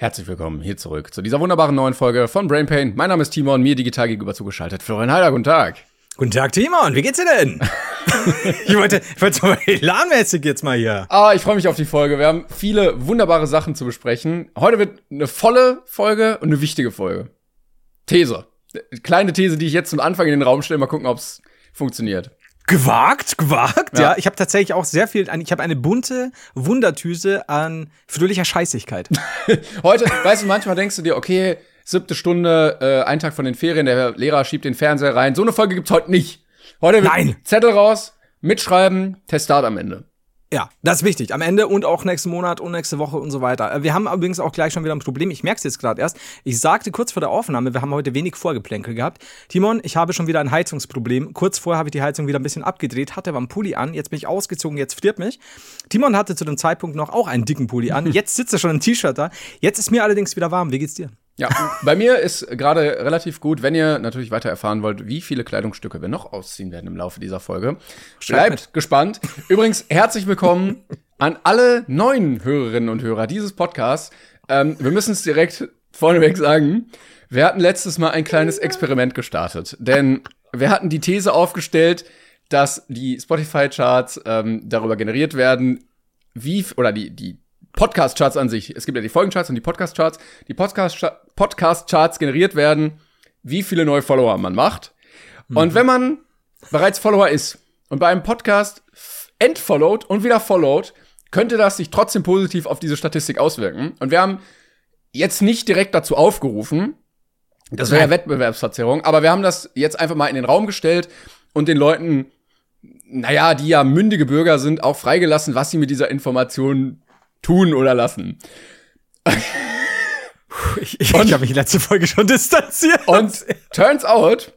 Herzlich willkommen hier zurück zu dieser wunderbaren neuen Folge von Brain Pain. Mein Name ist Timon, mir digital gegenüber zugeschaltet. Florian Heider, guten Tag. Guten Tag, Timon. Wie geht's dir denn? ich wollte, ich wollte mal elanmäßig jetzt mal hier. Ah, ich freue mich auf die Folge. Wir haben viele wunderbare Sachen zu besprechen. Heute wird eine volle Folge und eine wichtige Folge. These. Kleine These, die ich jetzt zum Anfang in den Raum stelle. Mal gucken, ob es funktioniert. Gewagt, gewagt, ja. ja. Ich habe tatsächlich auch sehr viel, ich habe eine bunte Wundertüse an fröhlicher Scheißigkeit. Heute, weißt du, manchmal denkst du dir, okay, siebte Stunde, äh, ein Tag von den Ferien, der Lehrer schiebt den Fernseher rein. So eine Folge gibt's heute nicht. Heute wird Nein. Zettel raus, mitschreiben, Testat am Ende. Ja, das ist wichtig. Am Ende und auch nächsten Monat und nächste Woche und so weiter. Äh, wir haben übrigens auch gleich schon wieder ein Problem. Ich merke es jetzt gerade erst. Ich sagte kurz vor der Aufnahme, wir haben heute wenig Vorgeplänkel gehabt. Timon, ich habe schon wieder ein Heizungsproblem. Kurz vorher habe ich die Heizung wieder ein bisschen abgedreht, hatte aber einen Pulli an. Jetzt bin ich ausgezogen, jetzt friert mich. Timon hatte zu dem Zeitpunkt noch auch einen dicken Pulli an. Jetzt sitzt er schon ein T-Shirt da. Jetzt ist mir allerdings wieder warm. Wie geht's dir? Ja, bei mir ist gerade relativ gut, wenn ihr natürlich weiter erfahren wollt, wie viele Kleidungsstücke wir noch ausziehen werden im Laufe dieser Folge. Bleibt gespannt. Übrigens, herzlich willkommen an alle neuen Hörerinnen und Hörer dieses Podcasts. Ähm, wir müssen es direkt vorneweg sagen. Wir hatten letztes Mal ein kleines Experiment gestartet, denn wir hatten die These aufgestellt, dass die Spotify-Charts ähm, darüber generiert werden, wie, oder die, die Podcast-Charts an sich. Es gibt ja die Folgencharts und die Podcast-Charts. Die Podcast-Charts generiert werden, wie viele neue Follower man macht. Mhm. Und wenn man bereits Follower ist und bei einem Podcast entfollowed und wieder followed, könnte das sich trotzdem positiv auf diese Statistik auswirken. Und wir haben jetzt nicht direkt dazu aufgerufen, das wäre ja Wettbewerbsverzerrung, aber wir haben das jetzt einfach mal in den Raum gestellt und den Leuten, naja, die ja mündige Bürger sind, auch freigelassen, was sie mit dieser Information tun oder lassen. ich ich, ich habe mich letzte Folge schon distanziert. Und turns out,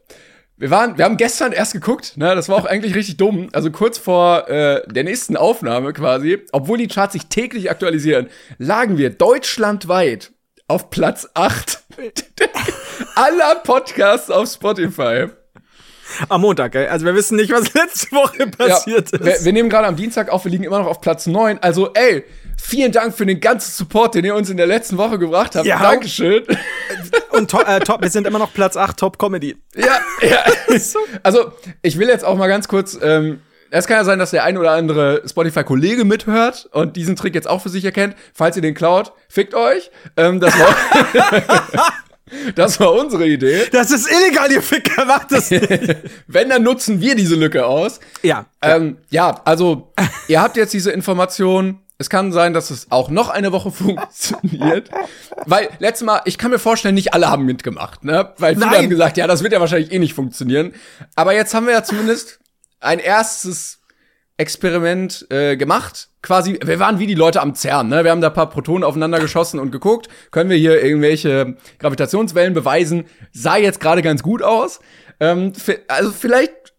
wir waren, wir haben gestern erst geguckt, ne, das war auch eigentlich richtig dumm. Also kurz vor äh, der nächsten Aufnahme quasi, obwohl die Charts sich täglich aktualisieren, lagen wir deutschlandweit auf Platz 8 aller Podcasts auf Spotify. Am Montag, ey. Also wir wissen nicht, was letzte Woche passiert ja, ist. Wir, wir, nehmen gerade am Dienstag auf, wir liegen immer noch auf Platz 9. Also, ey, vielen Dank für den ganzen Support, den ihr uns in der letzten Woche gebracht habt. Ja. Dankeschön. Und to äh, top, wir sind immer noch Platz 8, Top Comedy. Ja, ja. Also, ich will jetzt auch mal ganz kurz. Ähm, es kann ja sein, dass der ein oder andere Spotify-Kollege mithört und diesen Trick jetzt auch für sich erkennt. Falls ihr den klaut, fickt euch. Ähm, das war Das war unsere Idee. Das ist illegal, ihr Ficker, macht das nicht. Wenn, dann nutzen wir diese Lücke aus. Ja. Ähm, ja, also, ihr habt jetzt diese Information. Es kann sein, dass es auch noch eine Woche funktioniert. Weil, letztes Mal, ich kann mir vorstellen, nicht alle haben mitgemacht, ne? Weil viele Nein. haben gesagt, ja, das wird ja wahrscheinlich eh nicht funktionieren. Aber jetzt haben wir ja zumindest ein erstes Experiment äh, gemacht. Quasi, wir waren wie die Leute am CERN, ne? Wir haben da ein paar Protonen aufeinander geschossen und geguckt, können wir hier irgendwelche Gravitationswellen beweisen? Sah jetzt gerade ganz gut aus. Ähm, also vielleicht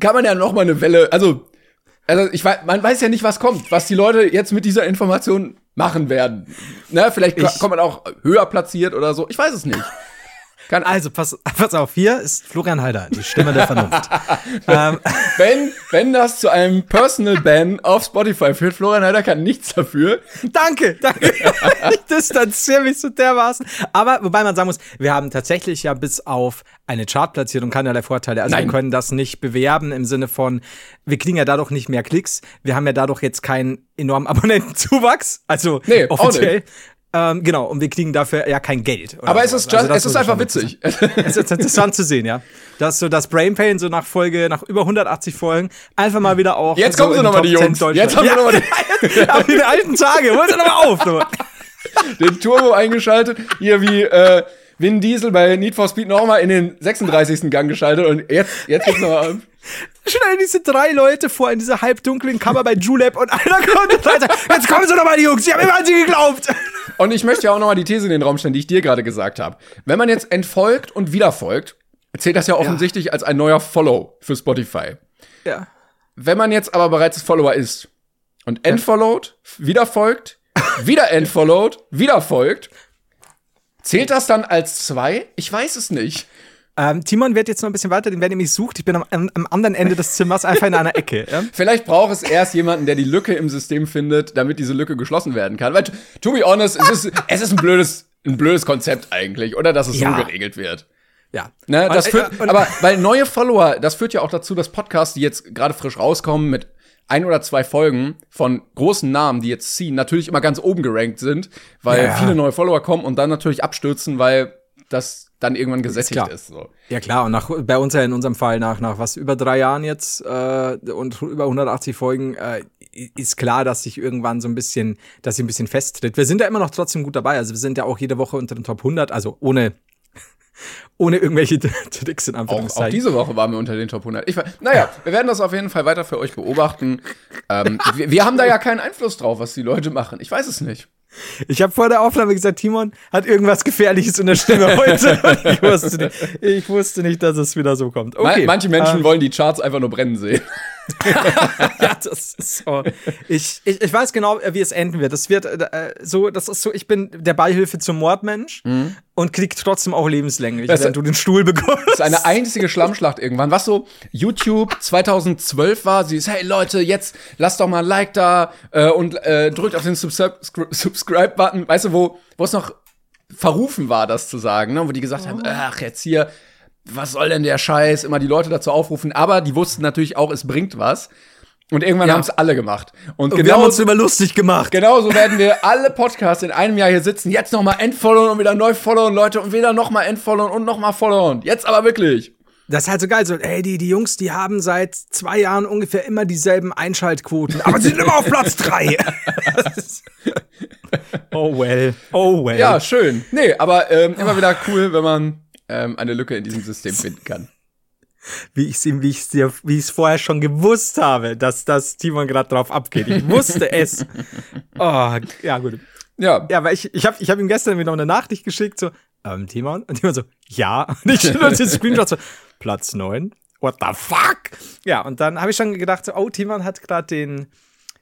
kann man ja noch mal eine Welle, also also ich weiß, man weiß ja nicht, was kommt, was die Leute jetzt mit dieser Information machen werden. Ne, vielleicht ich, kommt man auch höher platziert oder so. Ich weiß es nicht. Kann also, pass, pass auf, hier ist Florian Heider, die Stimme der Vernunft. ähm. wenn, wenn das zu einem Personal Ban auf Spotify führt, Florian Heider kann nichts dafür. Danke, danke. ich distanziere mich so dermaßen. Aber, wobei man sagen muss, wir haben tatsächlich ja bis auf eine Chartplatzierung keinerlei Vorteile. Also Nein. wir können das nicht bewerben im Sinne von, wir kriegen ja dadurch nicht mehr Klicks. Wir haben ja dadurch jetzt keinen enormen Abonnentenzuwachs. Also nee, offiziell. Ähm, genau, und wir kriegen dafür ja kein Geld. Aber es ist, just, also es ist einfach witzig. es ist interessant zu sehen, ja. Dass so das Brain Pain so nach Folge, nach über 180 Folgen, einfach mal wieder auch. Jetzt so kommen sie nochmal, die Jungs. Jetzt haben ja, wir nochmal die. Auf die alten Tage, holt sie nochmal auf. Du. Den Turbo eingeschaltet, hier wie, äh, Vin Diesel bei Need for Speed nochmal in den 36. Gang geschaltet und jetzt, jetzt geht's nochmal an. Stell diese drei Leute vor in dieser halbdunklen Kammer bei Julep und einer kommt und sagt, jetzt kommen sie nochmal, die Jungs, ich habe immer an sie geglaubt. Und ich möchte ja auch nochmal die These in den Raum stellen, die ich dir gerade gesagt habe. Wenn man jetzt entfolgt und wieder folgt, zählt das ja offensichtlich ja. als ein neuer Follow für Spotify. Ja. Wenn man jetzt aber bereits Follower ist und entfollowed, wieder folgt, wieder entfollowed, wieder folgt, zählt das dann als zwei? Ich weiß es nicht. Ähm, Timon wird jetzt noch ein bisschen weiter, den wer nämlich sucht. Ich bin am, am, anderen Ende des Zimmers einfach in einer Ecke. Ja? Vielleicht braucht es erst jemanden, der die Lücke im System findet, damit diese Lücke geschlossen werden kann. Weil, to be honest, es ist, es ist ein blödes, ein blödes Konzept eigentlich, oder dass es ja. so geregelt wird. Ja. Ne, das und, führt, und, aber weil neue Follower, das führt ja auch dazu, dass Podcasts, die jetzt gerade frisch rauskommen mit ein oder zwei Folgen von großen Namen, die jetzt ziehen, natürlich immer ganz oben gerankt sind, weil ja. viele neue Follower kommen und dann natürlich abstürzen, weil das dann irgendwann gesättigt ist. ist so. Ja klar, und nach, bei uns ja in unserem Fall nach, nach was, über drei Jahren jetzt äh, und über 180 Folgen äh, ist klar, dass sich irgendwann so ein bisschen, dass sie ein bisschen festtritt. Wir sind ja immer noch trotzdem gut dabei, also wir sind ja auch jede Woche unter den Top 100, also ohne ohne irgendwelche Tricks in Anführungszeichen. Auch, auch, diese Woche waren wir unter den Top 100. Ich, naja, wir werden das auf jeden Fall weiter für euch beobachten. Ähm, wir, wir haben da ja keinen Einfluss drauf, was die Leute machen. Ich weiß es nicht. Ich habe vor der Aufnahme gesagt, Timon hat irgendwas Gefährliches in der Stimme heute. ich, wusste nicht, ich wusste nicht, dass es wieder so kommt. Okay. Manche Menschen ähm, wollen die Charts einfach nur brennen sehen. ja, das ist so. Ich, ich, ich weiß genau, wie es enden wird. Das wird äh, so, das ist so, ich bin der Beihilfe zum Mordmensch mhm. und krieg trotzdem auch lebenslänglich, das wenn du den Stuhl bekommst. Das ist eine einzige Schlammschlacht irgendwann. Was so YouTube 2012 war, sie ist, hey Leute, jetzt lasst doch mal ein Like da äh, und äh, drückt auf den Subscribe-Button. Weißt du, wo wo es noch verrufen war, das zu sagen, ne? wo die gesagt oh. haben, ach, jetzt hier was soll denn der Scheiß, immer die Leute dazu aufrufen, aber die wussten natürlich auch, es bringt was. Und irgendwann ja. haben es alle gemacht. Und, und genau, wir haben uns immer lustig gemacht. Genauso werden wir alle Podcasts in einem Jahr hier sitzen. Jetzt noch mal entfollowen und wieder neu followen, Leute. Und wieder noch mal entfollowen und noch mal followen. Jetzt aber wirklich. Das ist halt so geil. So, ey, die, die Jungs, die haben seit zwei Jahren ungefähr immer dieselben Einschaltquoten. Aber sie sind immer auf Platz drei. oh well. Oh well. Ja, schön. Nee, aber ähm, immer wieder cool, wenn man ähm, eine Lücke in diesem System finden kann. Wie ich es wie ich wie ich es vorher schon gewusst habe, dass das Timon gerade drauf abgeht. Ich wusste es. Oh, ja, gut. Ja. Ja, weil ich, ich habe ich hab ihm gestern wieder eine Nachricht geschickt, so, ähm, Timon? Und Timon so, ja. Und ich und den Screenshot so, Platz 9. What the fuck? Ja, und dann habe ich schon gedacht, so, oh, Timon hat gerade den,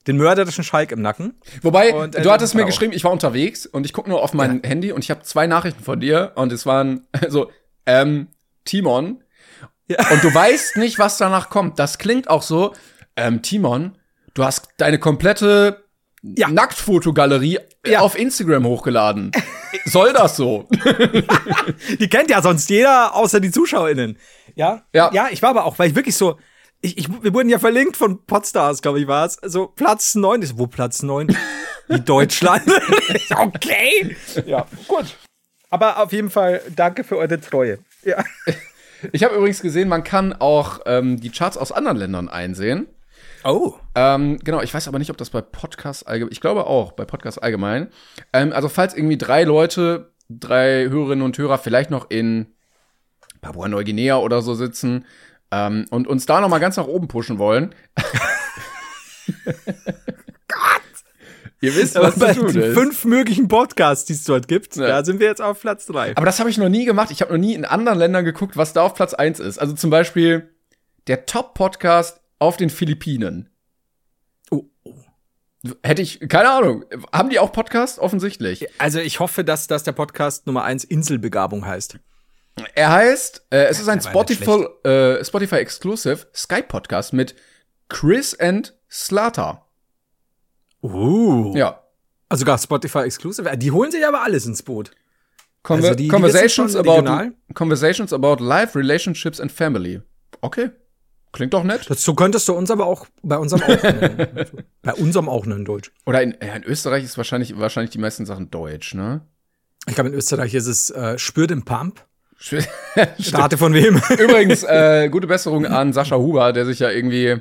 den mörderischen Schalk im Nacken. Wobei, und, äh, du hattest mir geschrieben, ich war unterwegs und ich gucke nur auf mein ja. Handy und ich habe zwei Nachrichten von dir und es waren so, ähm, Timon. Ja. Und du weißt nicht, was danach kommt. Das klingt auch so, ähm, Timon, du hast deine komplette ja. Nacktfotogalerie ja. auf Instagram hochgeladen. Soll das so? die kennt ja sonst jeder, außer die ZuschauerInnen. Ja? Ja. Ja, ich war aber auch, weil ich wirklich so, ich, ich, wir wurden ja verlinkt von Podstars, glaube ich, war es. So Platz 9 ist, wo Platz 9? Wie Deutschland. okay. Ja, gut. Aber auf jeden Fall danke für eure Treue. Ja. Ich habe übrigens gesehen, man kann auch ähm, die Charts aus anderen Ländern einsehen. Oh. Ähm, genau, ich weiß aber nicht, ob das bei Podcasts allgemein, ich glaube auch, bei Podcasts allgemein. Ähm, also falls irgendwie drei Leute, drei Hörerinnen und Hörer vielleicht noch in Papua-Neuguinea oder so sitzen ähm, und uns da noch mal ganz nach oben pushen wollen. Gott! Ihr wisst, was bei zu tun ist. fünf möglichen Podcasts, die es dort gibt, ja. da sind wir jetzt auf Platz drei. Aber das habe ich noch nie gemacht. Ich habe noch nie in anderen Ländern geguckt, was da auf Platz eins ist. Also zum Beispiel der Top-Podcast auf den Philippinen. Oh, oh. Hätte ich, keine Ahnung. Haben die auch Podcast? Offensichtlich. Also ich hoffe, dass das der Podcast Nummer eins Inselbegabung heißt. Er heißt, äh, es ist ein Spotify, äh, Spotify Exclusive Skype Podcast mit Chris and Slater. Uh. Ja. Also gar Spotify Exclusive. Die holen sich aber alles ins Boot. Conver also die, Conversations, die about, Conversations about Life, Relationships and Family. Okay. Klingt doch nett. So könntest du uns aber auch bei unserem auch nennen. bei unserem auch nennen Deutsch. Oder in, ja, in Österreich ist wahrscheinlich, wahrscheinlich die meisten Sachen Deutsch, ne? Ich glaube, in Österreich ist es äh, Spür den Pump. Starte von wem? Übrigens, äh, gute Besserung an Sascha Huber, der sich ja irgendwie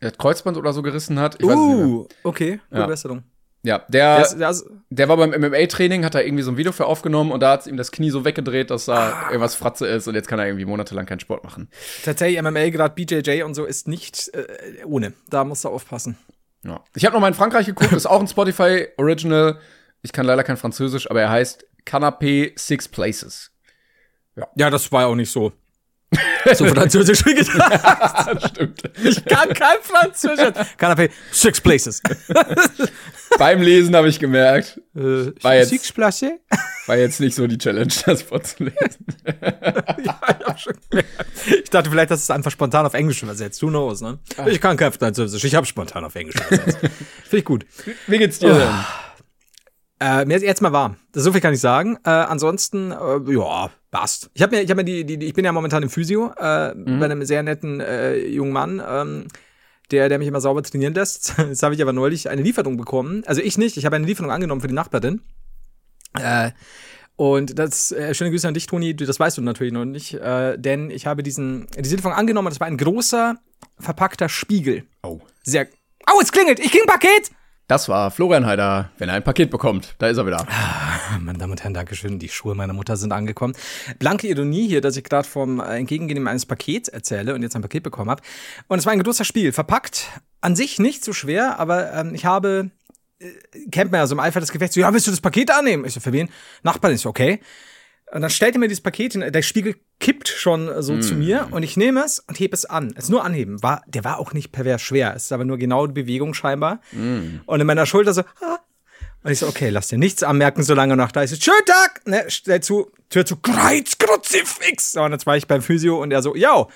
das Kreuzband oder so gerissen hat. Ich uh, okay, gute ja. Besserung. Ja, der, der, der, der war beim MMA-Training, hat da irgendwie so ein Video für aufgenommen und da hat ihm das Knie so weggedreht, dass da ah. irgendwas Fratze ist und jetzt kann er irgendwie monatelang keinen Sport machen. Tatsächlich, MMA, gerade BJJ und so, ist nicht äh, ohne. Da musst du aufpassen. Ja. Ich habe noch mal in Frankreich geguckt, ist auch ein Spotify-Original. Ich kann leider kein Französisch, aber er heißt Canapé Six Places. Ja. ja, das war ja auch nicht so. So französisch wie gedacht. das stimmt. Ich kann kein Französisch. Canapé, six places. Beim Lesen habe ich gemerkt, äh, war, jetzt, war jetzt nicht so die Challenge, das vorzulesen. ja, ich dachte vielleicht, dass es einfach spontan auf Englisch übersetzt. Who knows, ne? Ah. Ich kann kein Französisch, ich habe spontan auf Englisch übersetzt. Finde ich gut. Wie geht's dir denn? Äh, mir ist jetzt mal warm. So viel kann ich sagen. Äh, ansonsten, äh, ja, passt. Ich habe mir, ich habe mir die, die, die, ich bin ja momentan im Physio äh, mhm. bei einem sehr netten äh, jungen Mann. Ähm, der, der mich immer sauber trainieren lässt. Jetzt habe ich aber neulich eine Lieferung bekommen. Also ich nicht, ich habe eine Lieferung angenommen für die Nachbarin. Äh, und das, äh, schöne Grüße an dich, Toni, das weißt du natürlich noch nicht, äh, denn ich habe diesen, diese Lieferung angenommen, das war ein großer, verpackter Spiegel. Oh. Sehr. Oh, es klingelt, ich krieg ein Paket! Das war Florian Heider, wenn er ein Paket bekommt. Da ist er wieder. Ah, meine Damen und Herren, Dankeschön. Die Schuhe meiner Mutter sind angekommen. Blanke Ironie hier, dass ich gerade vom äh, Entgegengehen eines Pakets erzähle und jetzt ein Paket bekommen habe. Und es war ein großer Spiel. Verpackt, an sich nicht so schwer, aber ähm, ich habe, äh, kennt man ja so im Eifer des Gefechts, so, ja, willst du das Paket annehmen? Ich so, für wen? Nachbarn ist okay. Und dann stellt er mir dieses Paket hin, der Spiegel kippt schon so mm. zu mir und ich nehme es und hebe es an. Es ist nur anheben. War, der war auch nicht pervers schwer. Es ist aber nur genau die Bewegung scheinbar. Mm. Und in meiner Schulter so, ah. Und ich so, okay, lass dir nichts anmerken, solange noch da ist. Schönen Tag! Ne, stell zu, Tür zu, Kreuz, Kruzifix! Und jetzt war ich beim Physio und er so, ja,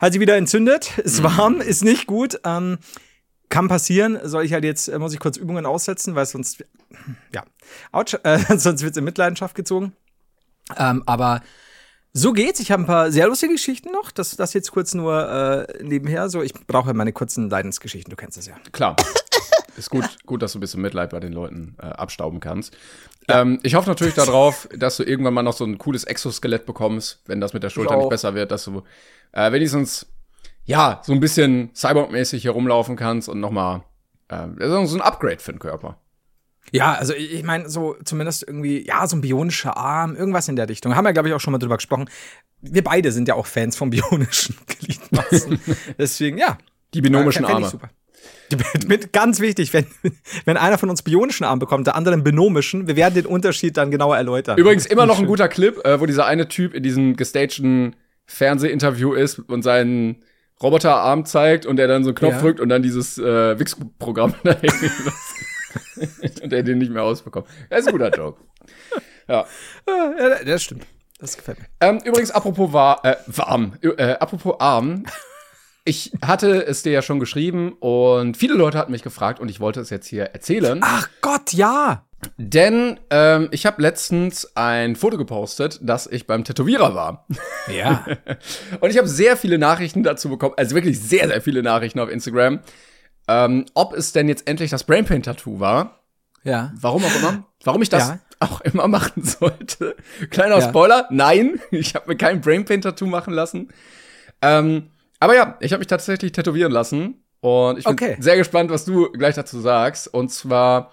hat sie wieder entzündet, ist mm. warm, ist nicht gut. Ähm, kann passieren, soll ich halt jetzt, äh, muss ich kurz Übungen aussetzen, weil sonst, ja, ouch, äh, sonst wird's in Mitleidenschaft gezogen. Ähm, aber so geht's. Ich habe ein paar sehr lustige Geschichten noch. Das, das jetzt kurz nur äh, nebenher. So, ich brauche meine kurzen Leidensgeschichten. Du kennst das ja. Klar. Ist gut, gut, dass du ein bisschen Mitleid bei den Leuten äh, abstauben kannst. Ja. Ähm, ich hoffe natürlich darauf, dass du irgendwann mal noch so ein cooles Exoskelett bekommst, wenn das mit der Schulter nicht besser wird, dass du äh, wenigstens ja so ein bisschen Cyborg-mäßig herumlaufen kannst und noch mal äh, so ein Upgrade für den Körper. Ja, also ich meine, so zumindest irgendwie, ja, so ein bionischer Arm, irgendwas in der Richtung. Haben wir, glaube ich, auch schon mal drüber gesprochen. Wir beide sind ja auch Fans von bionischen Gliedmaßen. Deswegen, ja. Die binomischen ja, Arme. Super. Mit, ganz wichtig, wenn, wenn einer von uns bionischen Arm bekommt, der andere einen binomischen, wir werden den Unterschied dann genauer erläutern. Übrigens immer noch ein guter Clip, äh, wo dieser eine Typ in diesem gestagten Fernsehinterview ist und seinen Roboterarm zeigt und er dann so einen Knopf ja. drückt und dann dieses äh, Wix-Programm da und er den nicht mehr ausbekommt. Das ist ein guter Joke. Ja. ja das stimmt. Das gefällt mir. Ähm, übrigens, apropos war, äh, warm, äh, apropos arm. Ich hatte es dir ja schon geschrieben und viele Leute hatten mich gefragt und ich wollte es jetzt hier erzählen. Ach Gott, ja. Denn ähm, ich habe letztens ein Foto gepostet, dass ich beim Tätowierer war. Ja. und ich habe sehr viele Nachrichten dazu bekommen, also wirklich sehr, sehr viele Nachrichten auf Instagram ähm, ob es denn jetzt endlich das Brainpaint-Tattoo war. Ja. Warum auch immer. Warum ich das ja. auch immer machen sollte. Kleiner ja. Spoiler, nein, ich habe mir kein Brainpaint-Tattoo machen lassen. Ähm, aber ja, ich habe mich tatsächlich tätowieren lassen. Und ich bin okay. sehr gespannt, was du gleich dazu sagst. Und zwar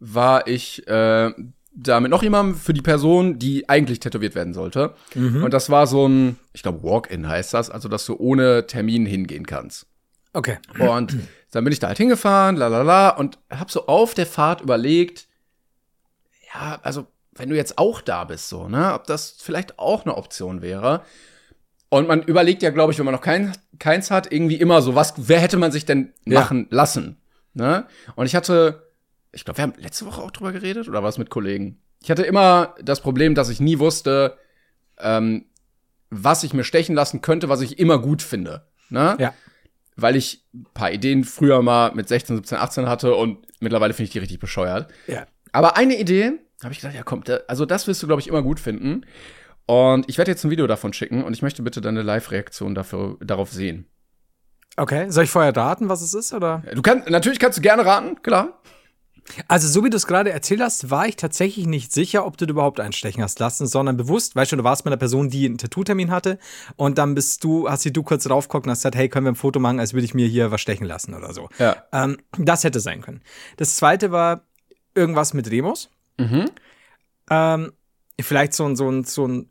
war ich äh, da mit noch jemandem für die Person, die eigentlich tätowiert werden sollte. Mhm. Und das war so ein, ich glaube, Walk-in heißt das, also dass du ohne Termin hingehen kannst. Okay. Und dann bin ich da halt hingefahren, la la la, und hab so auf der Fahrt überlegt, ja, also wenn du jetzt auch da bist, so, ne, ob das vielleicht auch eine Option wäre. Und man überlegt ja, glaube ich, wenn man noch kein, keins hat, irgendwie immer so, was, wer hätte man sich denn ja. machen lassen? Ne? Und ich hatte, ich glaube, wir haben letzte Woche auch drüber geredet, oder was mit Kollegen? Ich hatte immer das Problem, dass ich nie wusste, ähm, was ich mir stechen lassen könnte, was ich immer gut finde. Ne? Ja weil ich ein paar Ideen früher mal mit 16, 17, 18 hatte und mittlerweile finde ich die richtig bescheuert. Ja. Aber eine Idee, habe ich gesagt, ja komm, da, also das wirst du, glaube ich, immer gut finden. Und ich werde jetzt ein Video davon schicken und ich möchte bitte deine Live-Reaktion darauf sehen. Okay, soll ich vorher raten, was es ist, oder? Du kannst, natürlich kannst du gerne raten, klar. Also, so wie du es gerade erzählt hast, war ich tatsächlich nicht sicher, ob du überhaupt einstechen hast lassen, sondern bewusst, weißt du, du warst mit einer Person, die einen Tattoo-Termin hatte und dann bist du, hast du kurz draufgeguckt und hast gesagt, hey, können wir ein Foto machen, als würde ich mir hier was stechen lassen oder so. Ja. Ähm, das hätte sein können. Das zweite war irgendwas mit Remos. Mhm. Ähm, vielleicht so ein, so ein, so ein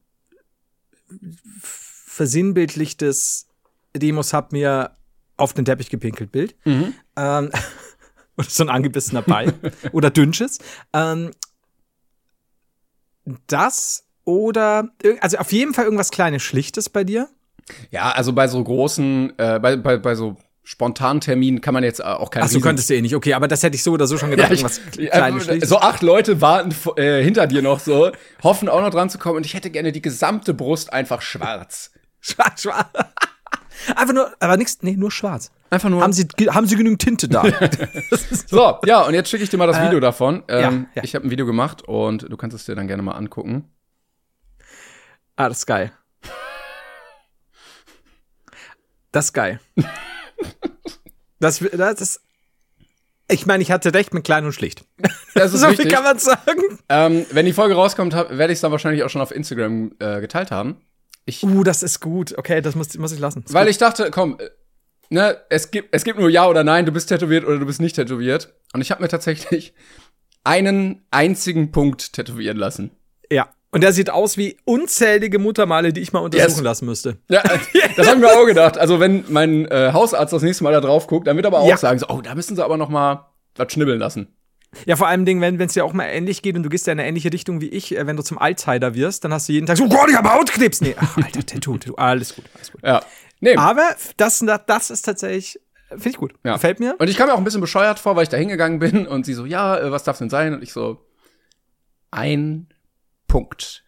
versinnbildlichtes Demos hat mir auf den Teppich gepinkelt Bild. Mhm. Ähm, oder so ein angebissener Ball oder Dünnsches. Ähm, das oder, also auf jeden Fall irgendwas kleines, schlichtes bei dir? Ja, also bei so großen, äh, bei, bei, bei so spontanen Terminen kann man jetzt auch keine. Ach, du könntest du eh nicht, okay, aber das hätte ich so oder so schon gedacht, ja, ich, kleines, äh, So acht Leute warten äh, hinter dir noch so, hoffen auch noch dran zu kommen und ich hätte gerne die gesamte Brust einfach schwarz. Schwarz, schwarz. Einfach nur, aber nichts, nee, nur schwarz. Einfach nur. Haben Sie, haben Sie genügend Tinte da? so, ja, und jetzt schicke ich dir mal das Äh, Video davon. Ähm, ja, ja. Ich habe ein Video gemacht und du kannst es dir dann gerne mal angucken. ah, das ist geil. Das ist geil. Das, das ist, ich meine, ich hatte recht mit klein und schlicht. Das ist so viel richtig. kann man sagen. Ähm, wenn die Folge rauskommt, hab- werde ich es dann wahrscheinlich auch schon auf Instagram äh, geteilt haben. Ich, Uh, das ist gut. Okay, das muss, muss ich lassen. Ist weil gut. ich dachte, komm, äh, ne, es gibt, es gibt nur Ja oder Nein, du bist tätowiert oder du bist nicht tätowiert. Und ich habe mir tatsächlich einen einzigen Punkt tätowieren lassen. Ja. Und der sieht aus wie unzählige Muttermale, die ich mal untersuchen Yes. lassen müsste. Ja, das habe ich mir auch gedacht. Also wenn mein äh, Hausarzt das nächste Mal da drauf guckt, dann wird aber auch Ja. sagen, so, oh, da müssen sie aber noch mal was schnibbeln lassen. Ja, vor allem, Ding, wenn es dir auch mal ähnlich geht und du gehst ja in eine ähnliche Richtung wie ich, äh, wenn du zum Alzheimer wirst, dann hast du jeden Tag so, oh Gott, ich habe Hautkrebs. Nee, ach, alter, Tattoo, Tattoo. Alles gut, alles gut. Ja. Nee. Aber das, das ist tatsächlich, finde ich gut. Ja. Gefällt mir. Und ich kam mir auch ein bisschen bescheuert vor, weil ich da hingegangen bin und sie so, ja, äh, was darf denn sein? Und ich so, ein Punkt.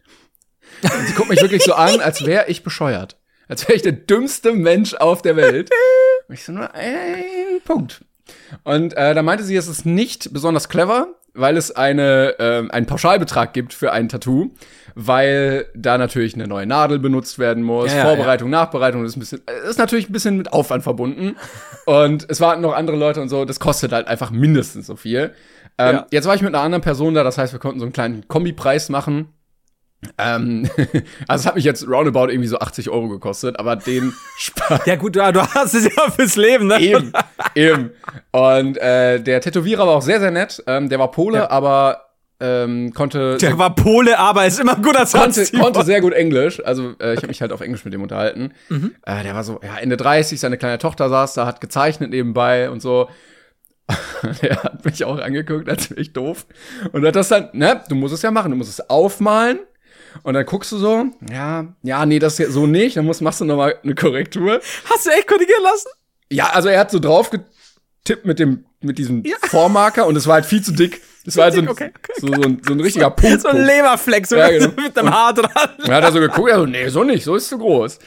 Und sie guckt mich wirklich so an, als wäre ich bescheuert. Als wäre ich der dümmste Mensch auf der Welt. Und ich so, nur ein Punkt. Und äh, da meinte sie, es ist nicht besonders clever, weil es eine, ähm, einen Pauschalbetrag gibt für ein Tattoo, weil da natürlich eine neue Nadel benutzt werden muss, Ja, ja, Vorbereitung, Nachbereitung, das ist, ein bisschen, äh, ist natürlich ein bisschen mit Aufwand verbunden. und es waren noch andere Leute und so, das kostet halt einfach mindestens so viel. Ähm, Ja. Jetzt war ich mit einer anderen Person da, das heißt, wir konnten so einen kleinen Kombipreis machen. Ähm, also es hat mich jetzt roundabout irgendwie so 80 Euro gekostet, aber den Spaß. Ja, gut, du, du hast es ja fürs Leben, ne? Eben, eben. Und äh, der Tätowierer war auch sehr, sehr nett. Ähm, der war Pole, Ja. aber ähm, konnte, Der war Pole, aber ist immer ein guter konnte, konnte sehr gut Englisch. Also äh, ich habe mich halt auf Englisch mit dem unterhalten. Mhm. Äh, der war so, ja, Ende 30, seine kleine Tochter saß da, hat gezeichnet nebenbei und so. der hat mich auch angeguckt, als wäre ich doof. Und hat das dann, ne, du musst es ja machen, du musst es aufmalen. Und dann guckst du so, ja, ja, nee, das so nicht. Dann musst, machst du noch mal eine Korrektur. Hast du echt korrigieren lassen? Ja, also er hat so drauf getippt mit dem mit diesem Vormarker und es war halt viel zu dick. Es war halt so ein, okay, okay, so, so, ein, so ein richtiger Punkt. So ein Leberfleck, so Ja, genau. mit dem Haar dran. Und dann hat er so geguckt, er so, nee, so nicht, so ist zu groß.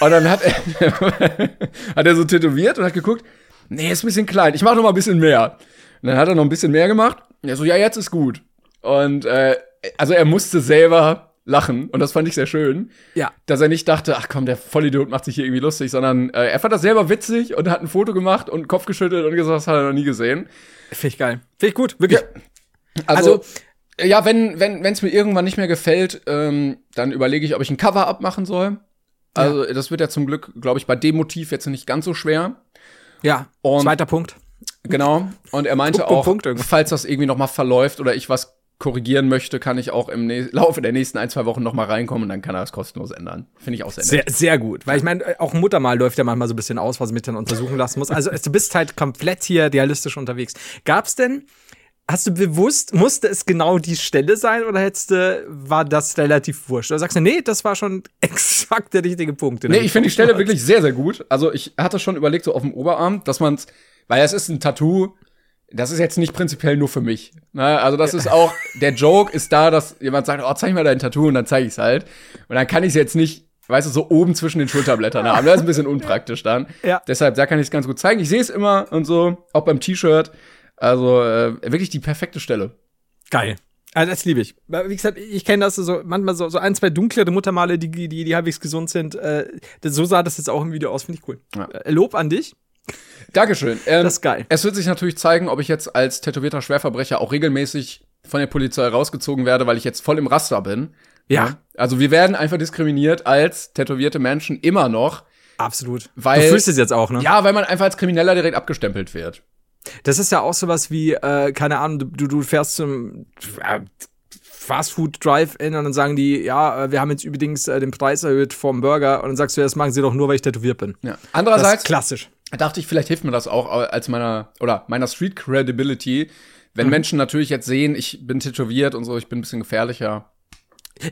Und dann hat er, hat er so tätowiert und hat geguckt, nee, ist ein bisschen klein, ich mache noch mal ein bisschen mehr. Und dann hat er noch ein bisschen mehr gemacht. Und er so, ja, jetzt ist gut. Und äh, also er musste selber lachen und das fand ich sehr schön, Ja. dass er nicht dachte, ach komm, der Vollidiot macht sich hier irgendwie lustig, sondern äh, er fand das selber witzig und hat ein Foto gemacht und Kopf geschüttelt und gesagt, das hat er noch nie gesehen. Finde ich geil. Finde ich gut. Wirklich. Also, ja, wenn wenn wenn es mir irgendwann nicht mehr gefällt, ähm, dann überlege ich, ob ich ein Cover-up machen soll. Also das wird ja zum Glück, glaube ich, bei dem Motiv jetzt nicht ganz so schwer. Ja. Und- Zweiter Punkt. Genau. Und er meinte Punkt, Punkt, auch, Punkt irgendwas. falls das irgendwie noch mal verläuft oder ich was korrigieren möchte, kann ich auch im Laufe der nächsten ein, zwei Wochen noch mal reinkommen und dann kann er das kostenlos ändern. Finde ich auch sehr nett. Sehr, sehr gut. Weil ich meine, auch Muttermal läuft ja manchmal so ein bisschen aus, was ich mich dann untersuchen lassen muss. Also du bist halt komplett hier realistisch unterwegs. Gab's denn, hast du bewusst, musste es genau die Stelle sein oder hättest du, war das relativ wurscht? Oder sagst du, nee, das war schon exakt der richtige Punkt. Nee, ich finde die Stelle wirklich sehr, sehr gut. Also ich hatte schon überlegt, so auf dem Oberarm, dass man's, weil es ist ein Tattoo, das ist jetzt nicht prinzipiell nur für mich. Ne? Also das ist auch, der Joke ist da, dass jemand sagt, oh, zeig mir dein Tattoo und dann zeige ich's halt. Und dann kann ich es jetzt nicht, weißt du, so oben zwischen den Schulterblättern haben. Das ist ein bisschen unpraktisch dann. Ja. Deshalb, da kann ich es ganz gut zeigen. Ich sehe es immer und so, auch beim T-Shirt. Also äh, wirklich die perfekte Stelle. Geil. Also das liebe ich. Wie gesagt, ich kenne das so manchmal so, so ein, zwei dunklere Muttermale, die, die, die halbwegs gesund sind. Äh, so sah das jetzt auch im Video aus, finde ich cool. Ja. Äh, Lob an dich. Dankeschön. Ähm, Das ist geil. Es wird sich natürlich zeigen, ob ich jetzt als tätowierter Schwerverbrecher auch regelmäßig von der Polizei rausgezogen werde, weil ich jetzt voll im Raster bin. Ja. Also wir werden einfach diskriminiert als tätowierte Menschen immer noch. Absolut. Weil- du fühlst es jetzt auch, ne? Ja, weil man einfach als Krimineller direkt abgestempelt wird. Das ist ja auch sowas wie, äh, keine Ahnung, du, du, fährst zum äh, Fastfood Drive-In und dann sagen die, ja, äh, wir haben jetzt übrigens äh, den Preis erhöht vom Burger und dann sagst du, ja, das machen sie doch nur, weil ich tätowiert bin. Ja. Das Andererseits ist klassisch. Dachte ich, vielleicht hilft mir das auch als meiner oder meiner Street Credibility, wenn Menschen natürlich jetzt sehen, ich bin tätowiert und so, ich bin ein bisschen gefährlicher.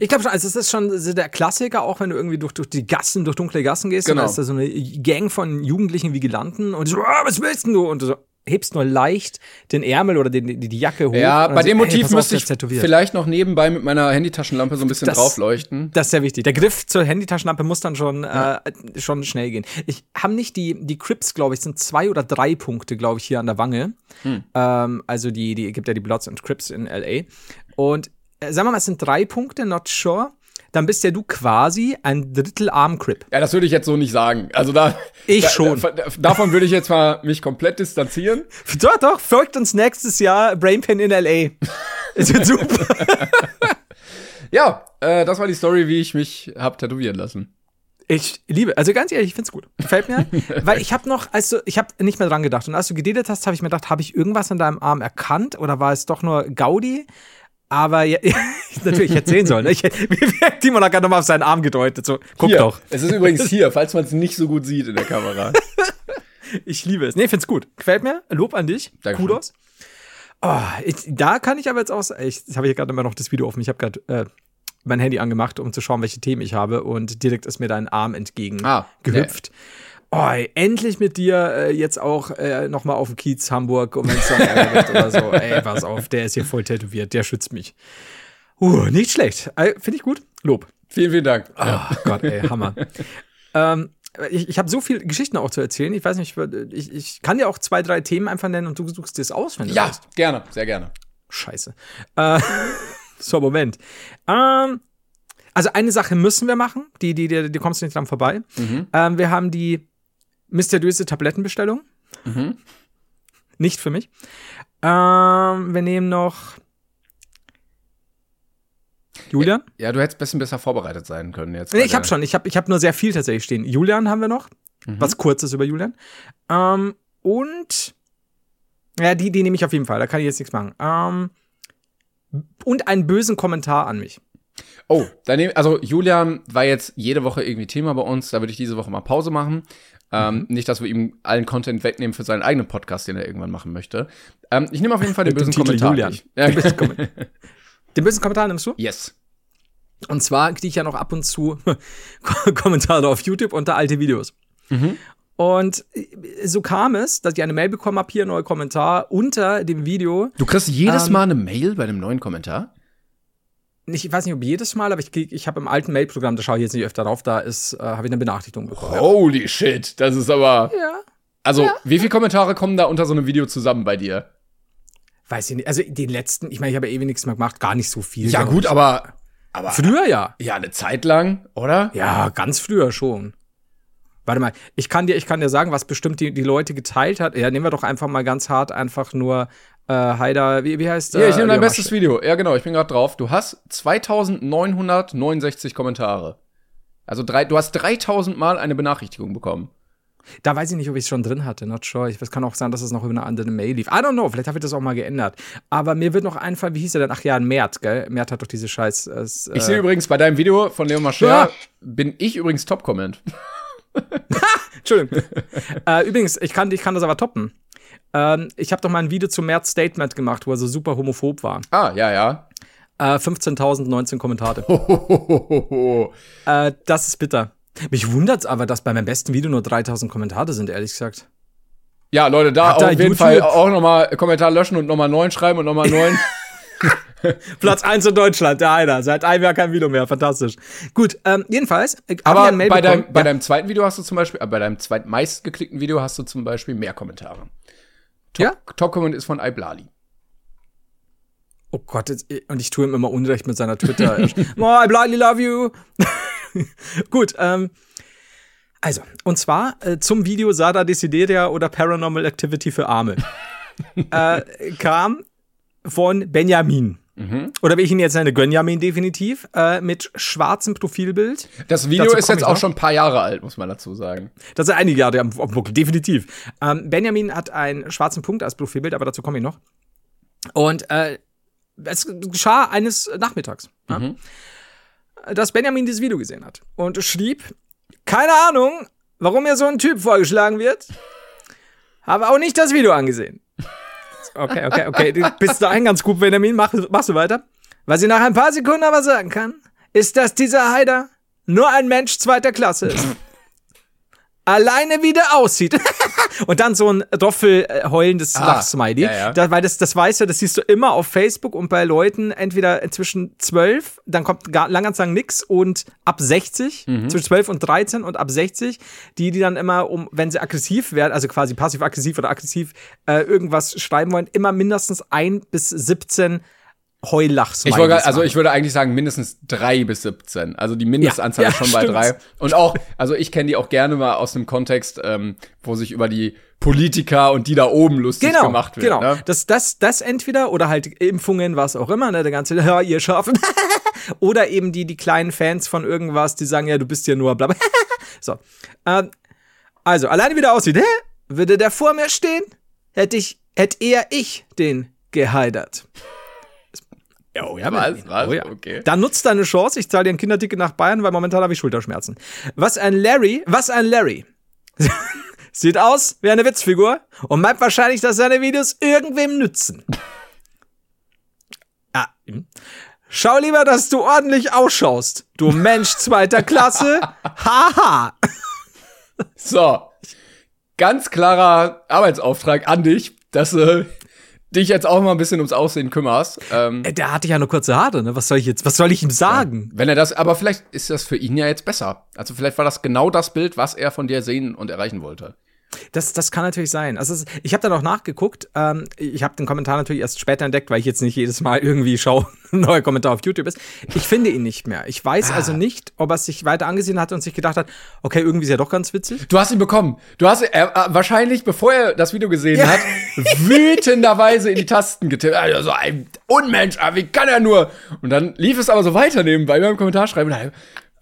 Ich glaube schon, also es ist schon so der Klassiker, auch wenn du irgendwie durch, durch die Gassen, durch dunkle Gassen gehst, Genau. und da ist da so eine Gang von jugendlichen Vigilanten und so, ah, was willst denn du? Und so, hebst nur leicht den Ärmel oder den, die, die Jacke hoch. Ja, bei so, dem Motiv ey, müsste ich vielleicht noch nebenbei mit meiner Handytaschenlampe so ein bisschen das, draufleuchten. Das ist sehr wichtig. Der Griff zur Handytaschenlampe muss dann schon, ja. äh, schon schnell gehen. Ich habe nicht die, die Crips, glaube ich, sind zwei oder drei Punkte, glaube ich, hier an der Wange. Hm. Ähm, also die, die gibt ja die Bloods und Crips in LA. Und äh, sagen wir mal, es sind drei Punkte, not sure dann bist ja du quasi ein Drittel Armcrip. Ja, das würde ich jetzt so nicht sagen. Also da. Ich da, schon. Da, davon würde ich jetzt mal mich komplett distanzieren. Doch, doch, folgt uns nächstes Jahr Brainpan in LA. Es wird super. ja, äh, das war die Story, wie ich mich hab tätowieren lassen. Ich liebe, also ganz ehrlich, ich find's gut. Gefällt mir, weil ich habe noch, also ich habe nicht mehr dran gedacht und als du gededet hast, habe ich mir gedacht, habe ich irgendwas an deinem Arm erkannt oder war es doch nur Gaudi? Aber ja, natürlich hätte sehen sollen. Ne? Ich, Timon hat gerade nochmal auf seinen Arm gedeutet. So, guck hier. doch. Es ist übrigens hier, falls man es nicht so gut sieht in der Kamera. ich liebe es. Nee, find's gut. Gefällt mir. Lob an dich. Dankeschön. Kudos. Oh, ich, da kann ich aber jetzt auch. Ich habe hier gerade immer noch das Video offen. Ich habe gerade äh, mein Handy angemacht, um zu schauen, welche Themen ich habe. Und direkt ist mir dein Arm entgegen ah, gehüpft. Nee. Oh, ey, endlich mit dir äh, jetzt auch äh, noch mal auf dem Kiez Hamburg, um wenn es wird oder so. Ey, pass auf, der ist hier voll tätowiert, der schützt mich. Uh, nicht schlecht. Äh, Finde ich gut. Lob. Vielen, vielen Dank. Oh ja. Gott, ey, Hammer. ähm, ich, ich habe so viele Geschichten auch zu erzählen. Ich weiß nicht, ich, ich kann dir auch zwei, drei Themen einfach nennen und du suchst dir es aus, wenn du Ja, willst. gerne, sehr gerne. Scheiße. Äh, so, Moment. Ähm, also eine Sache müssen wir machen, die, die, die, die kommst du nicht dran vorbei. Mhm. Ähm, wir haben die mysteriöse Tablettenbestellung. Mhm. Nicht für mich. Ähm, wir nehmen noch Julian? Ja, du hättest ein bisschen besser vorbereitet sein können jetzt. Nee, ich habe schon. Ich habe ich hab nur sehr viel tatsächlich stehen. Julian haben wir noch. Mhm. Was kurzes über Julian. Ähm, und ja, die, die nehme ich auf jeden Fall. Da kann ich jetzt nichts machen. Ähm, und einen bösen Kommentar an mich. Oh, dann nehm, also Julian war jetzt jede Woche irgendwie Thema bei uns. Da würde ich diese Woche mal Pause machen. Ähm, Mhm. Nicht, dass wir ihm allen Content wegnehmen für seinen eigenen Podcast, den er irgendwann machen möchte. Ähm, ich nehme auf jeden Fall den bösen Kommentar. Julian. Ja, Den bösen Kommentar. Den bösen Kommentar nimmst du? yes. Und zwar kriege ich ja noch ab und zu Kommentare auf YouTube unter alte Videos. Mhm. Und so kam es, dass ich eine Mail bekommen habe, hier neuer Kommentar unter dem Video. Du kriegst jedes Ähm, Mal eine Mail bei einem neuen Kommentar? Ich weiß nicht, ob jedes Mal, aber ich, krieg- ich habe im alten Mailprogramm, da schaue ich jetzt nicht öfter drauf, da ist, äh, habe ich eine Benachrichtigung bekommen. Holy shit, das ist aber. Ja. Also, wie viele Kommentare kommen da unter so einem Video zusammen bei dir? Weiß ich nicht. Also den letzten, ich meine, ich habe ja ewig nichts mehr gemacht, gar nicht so viel. Ja, gut, aber. Aber. Früher ja. Ja, eine Zeit lang, oder? Ja, ganz früher schon. Warte mal, ich kann dir, ich kann dir sagen, was bestimmt die, die Leute geteilt hat. Ja, nehmen wir doch einfach mal ganz hart einfach nur äh, Heider, wie, wie heißt Hier, ich nehme dein Leon bestes Video. Ja, genau, ich bin gerade drauf. Du hast 2969 Kommentare. Also drei, du hast 3000 Mal eine Benachrichtigung bekommen. Da weiß ich nicht, ob ich es schon drin hatte, not sure. Ich, es kann auch sein, dass es noch über eine andere Mail lief. I don't know, vielleicht habe ich das auch mal geändert. Aber mir wird noch einfallen, wie hieß er denn? Ach ja, ein Mert, gell? Mert hat doch diese Scheiß. Äh, Ich sehe übrigens bei deinem Video von Leo Mascher, Ja. bin ich übrigens Top-Comment. Entschuldigung. äh, übrigens, ich kann, ich kann das aber toppen. Ähm, ich habe doch mal ein Video zu Mert's Statement gemacht, wo er so super homophob war. Ah, ja, ja. Äh, 15.019 Kommentare. Äh, das ist bitter. Mich wundert's aber, dass bei meinem besten Video nur 3.000 Kommentare sind, ehrlich gesagt. Ja, Leute, da Hat auf jeden YouTube- Fall auch nochmal Kommentar löschen und nochmal neun schreiben und nochmal neun. Platz 1 in Deutschland, der einer. Seit einem Jahr kein Video mehr. Fantastisch. Gut, ähm, jedenfalls. äh, Aber bei, deinem, bei Ja. deinem zweiten Video hast du zum Beispiel, äh, bei deinem zweitmeist geklickten Video hast du zum Beispiel mehr Kommentare. Top, Ja? Top-Comment ist von Iblali. Oh Gott, jetzt, und ich tue ihm immer Unrecht mit seiner Twitter. oh, I blindly love you. Gut, ähm. Also, und zwar äh, zum Video Sada Desideria oder Paranormal Activity für Arme. äh, kam von Benjamin. Mhm. Oder wie ich ihn jetzt nenne, Gönjamin definitiv, äh, mit schwarzem Profilbild. Das Video Dazu ist jetzt auch noch. schon ein paar Jahre alt, muss man dazu sagen. Das ist einige Jahre definitiv. Ähm, Benjamin hat einen schwarzen Punkt als Profilbild, aber dazu komme ich noch. Und äh, es geschah eines Nachmittags, ja, Mhm. dass Benjamin dieses Video gesehen hat und schrieb, keine Ahnung, warum mir so ein Typ vorgeschlagen wird, habe auch nicht das Video angesehen. Okay, okay, okay, du bist dahin ganz gut, Benjamin, mach, machst du weiter. Was ich nach ein paar Sekunden aber sagen kann, ist, dass dieser Heider nur ein Mensch zweiter Klasse ist. Alleine wie der aussieht. und dann so ein Roffel äh, heulendes ah, Lachsmiley. Ja, ja. Da, weil das, das weißt du, das siehst du immer auf Facebook und bei Leuten entweder zwischen 12, dann kommt gar, Langanzang nix und ab 60, mhm. zwischen 12 und 13 und ab 60, die, die dann immer, um, wenn sie aggressiv werden, also quasi passiv-aggressiv oder aggressiv äh, irgendwas schreiben wollen, immer mindestens ein bis 17 Heulachs. Ich wollte, also ich würde eigentlich sagen mindestens drei bis 17. Also die Mindestanzahl ja, ist schon stimmt. bei drei. Und auch, also ich kenne die auch gerne mal aus dem Kontext, ähm, wo sich über die Politiker und die da oben lustig genau, gemacht wird. Genau, ne? das, das, das entweder oder halt Impfungen, was auch immer, ne, der ganze, ja, ihr Schafen. oder eben die, die kleinen Fans von irgendwas, die sagen, ja, du bist ja nur bla. so. Ähm, also, alleine wie der aussieht, hä? Würde der vor mir stehen, hätte ich, hätte eher ich den geheidert. Oh ja, was? was? Oh ja. Okay. Dann nutzt deine Chance. Ich zahle dir ein Kinderticket nach Bayern, weil momentan habe ich Schulterschmerzen. Was ein Larry, was ein Larry. Sieht aus wie eine Witzfigur und meint wahrscheinlich, dass seine Videos irgendwem nützen. ah. Hm. Schau lieber, dass du ordentlich ausschaust. Du Mensch zweiter Klasse. Haha. so. Ganz klarer Arbeitsauftrag an dich, dass äh, dich jetzt auch mal ein bisschen ums Aussehen kümmerst. Ähm, äh, der hatte ja nur kurze Haare, ne? Was soll ich jetzt, was soll ich ihm sagen? Ja, wenn er das, aber vielleicht ist das für ihn ja jetzt besser. Also vielleicht war das genau das Bild, was er von dir sehen und erreichen wollte. Das, das kann natürlich sein. Also ich habe da noch nachgeguckt. Ähm, ich habe den Kommentar natürlich erst später entdeckt, weil ich jetzt nicht jedes Mal irgendwie schaue, ein neuer Kommentar auf YouTube ist. Ich finde ihn nicht mehr. Ich weiß ah. also nicht, ob er sich weiter angesehen hat und sich gedacht hat, okay, irgendwie ist er doch ganz witzig. Du hast ihn bekommen. Du hast er, äh, wahrscheinlich, bevor er das Video gesehen ja. hat, wütenderweise in die Tasten getippt. Also ein Unmensch, wie kann er nur? Und dann lief es aber so weiter nebenbei beim Kommentar schreiben.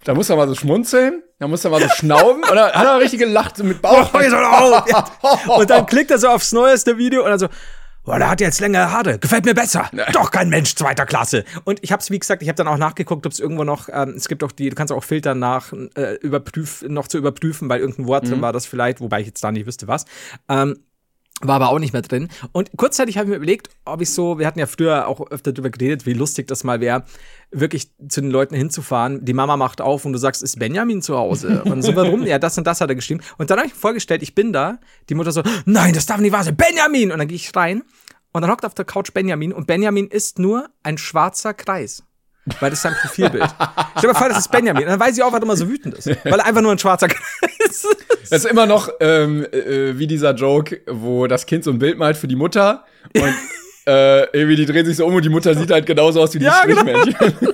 Da muss er mal so schmunzeln, da muss er mal so schnauben und dann hat er richtig gelacht so mit Bauch. und dann klickt er so aufs neueste Video und dann so, boah, der hat jetzt längere Haare, gefällt mir besser. Doch kein Mensch zweiter Klasse. Und ich habe es, wie gesagt, ich habe dann auch nachgeguckt, ob es irgendwo noch, ähm, es gibt auch die, du kannst auch filtern nach, äh, überprüf, noch zu überprüfen, weil irgendein Wort mhm. drin war das vielleicht, wobei ich jetzt da nicht wüsste was. Ähm, war aber auch nicht mehr drin. Und kurzzeitig habe ich mir überlegt, ob ich so, wir hatten ja früher auch öfter darüber geredet, wie lustig das mal wäre, wirklich zu den Leuten hinzufahren. Die Mama macht auf und du sagst, ist Benjamin zu Hause? Und so, warum? ja, das und das hat er geschrieben. Und dann habe ich mir vorgestellt, ich bin da. Die Mutter so, nein, das darf nicht wahr sein. Benjamin! Und dann gehe ich rein und dann hockt auf der Couch Benjamin und Benjamin ist nur ein schwarzer Kreis. Weil das ist sein Profilbild. Stell dir mal vor, das ist Benjamin. Und dann weiß ich auch, warum er so wütend ist. Weil er einfach nur ein schwarzer Kreis ist. Das ist immer noch ähm, äh, wie dieser Joke, wo das Kind so ein Bild malt für die Mutter und äh, irgendwie die drehen sich so um und die Mutter sieht halt genauso aus wie die ja, Strichmännchen. Genau.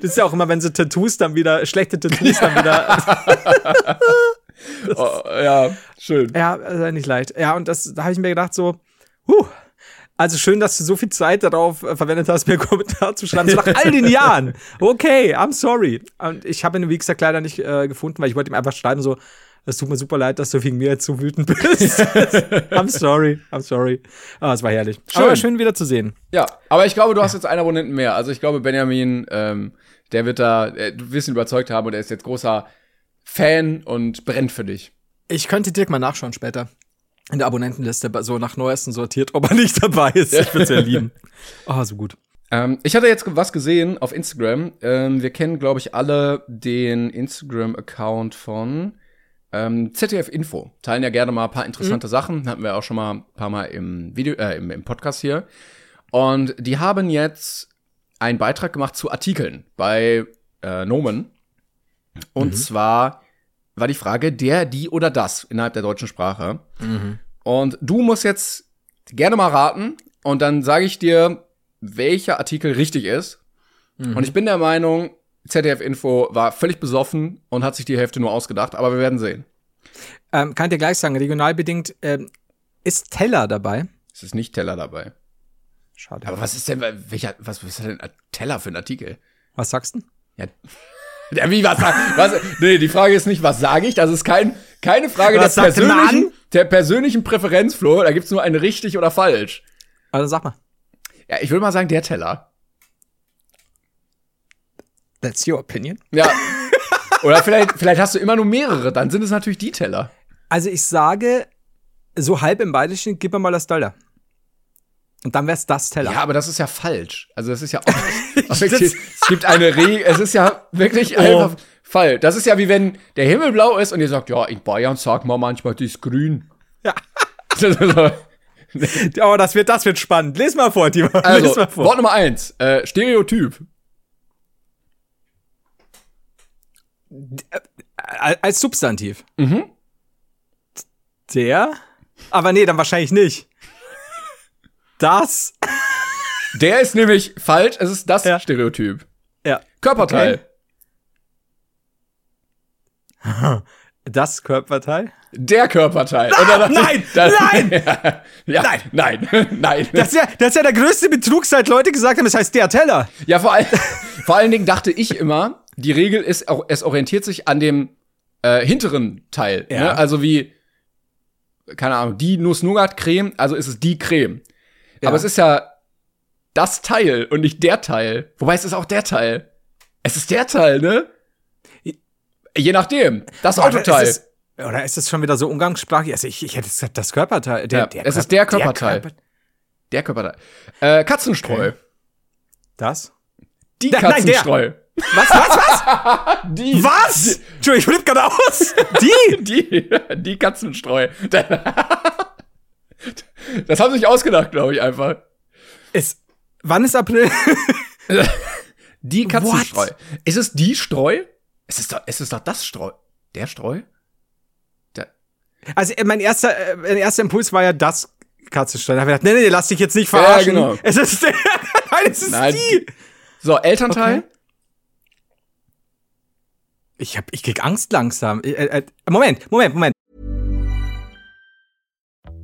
Das ist ja auch immer, wenn sie Tattoos dann wieder, schlechte Tattoos dann wieder. oh, ja, schön. Ja, ist nicht leicht. Ja, und das, da habe ich mir gedacht so, huh, also schön, dass du so viel Zeit darauf äh, verwendet hast, mir einen Kommentar zu schreiben. So nach all den Jahren. Okay, I'm sorry. Und ich habe ihn, wie gesagt, leider nicht äh, gefunden, weil ich wollte ihm einfach schreiben, so, es tut mir super leid, dass du wegen mir jetzt so wütend bist. I'm sorry, I'm sorry. Ah, es war herrlich. Schön. Aber schön wieder zu sehen. Ja, aber ich glaube, du hast jetzt einen Abonnenten mehr. Also ich glaube, Benjamin, ähm, der wird da äh, ein bisschen überzeugt haben und er ist jetzt großer Fan und brennt für dich. Ich könnte direkt mal nachschauen später in der Abonnentenliste so nach neuesten sortiert, ob er nicht dabei ist. Ich würde es ja lieben. Oh, so gut. Ähm, ich hatte jetzt was gesehen auf Instagram. Ähm, wir kennen, glaube ich, alle den Instagram-Account von ähm, ZDF Info. Teilen ja gerne mal ein paar interessante mhm. Sachen. Hatten wir auch schon mal ein paar Mal im Video, äh, im, im Podcast hier. Und die haben jetzt einen Beitrag gemacht zu Artikeln bei äh, Nomen. Und mhm. zwar war die Frage der, die oder das innerhalb der deutschen Sprache. Mhm. Und du musst jetzt gerne mal raten und dann sage ich dir, welcher Artikel richtig ist. Mhm. Und ich bin der Meinung, ZDF Info war völlig besoffen und hat sich die Hälfte nur ausgedacht, aber wir werden sehen. Ähm, kann ich dir gleich sagen, regional bedingt ähm, ist Teller dabei. Es ist nicht Teller dabei. Schade. Aber was ist denn, welcher, was, was ist denn Teller für ein Artikel? Was sagst du? Ja, wie, was, was, nee, die Frage ist nicht, was sage ich? Das ist kein, keine Frage der persönlichen, der persönlichen Präferenz, Flo. Da gibt's nur ein richtig oder falsch. Also sag mal. Ja, ich würde mal sagen, der Teller. That's your opinion. Ja. Oder vielleicht, vielleicht hast du immer nur mehrere, dann sind es natürlich die Teller. Also ich sage, so halb im Bayerischen, gib mir mal das Teller. Und dann wär's das Teller. Ja, aber das ist ja falsch. Also das ist ja auch, es gibt eine Regel, es ist ja wirklich oh. einfach Fall. Das ist ja wie wenn der Himmel blau ist und ihr sagt, ja, in Bayern sagt man manchmal, die ist grün. Ja. oh, das wird, das wird spannend. Lies mal vor, Timo. Also, Lies mal vor. Wort Nummer eins. Äh, Stereotyp. Als Substantiv. Mhm. Der? Aber nee, dann wahrscheinlich nicht. Das? Der ist nämlich falsch. Es ist das Ja. Stereotyp. Ja. Körperteil. Das Körperteil? Der Körperteil. Ah, dann- nein, dann- nein! ja, ja, nein, nein, nein. Das ist, ja, das ist ja der größte Betrug, seit Leute gesagt haben, es heißt der Teller. Ja, vor, all, vor allen Dingen dachte ich immer, die Regel ist, auch, es orientiert sich an dem äh, hinteren Teil. Ja. Ne? Also wie, keine Ahnung, die Nuss-Nougat-Creme, also ist es die Creme. Ja. Aber es ist ja das Teil und nicht der Teil. Wobei es ist auch der Teil. Es ist der Teil, ne? Je nachdem. Das Boah, Autoteil. ist es- Oder ist das schon wieder so umgangssprachlich? Also ich, ich hätte gesagt, das Körperteil. Der, Ja, der es ist Körper- der Körperteil. Körper- der Körperteil. Äh, Katzenstreu. Okay. Das? Die Der- nein, der. Katzenstreu. Was, was, was? Die. Was? Entschuldigung, ich flipp gerade aus. Die? Die, die Katzenstreu. Das haben sie sich ausgedacht, glaube ich, einfach. Ist, wann ist April? Die Katzenstreu. What? Ist es die Streu? Es ist doch, es ist doch das Streu. Der Streu? Der, Also äh, mein erster, äh, mein erster Impuls war ja das Katzenstein. Da habe ich gedacht, nee, nee, lass dich jetzt nicht verarschen. genau. Es ist der, nein, es ist Nein, die. so, Elternteil? Okay. Ich hab, ich krieg Angst langsam. Äh, Moment, Moment, Moment.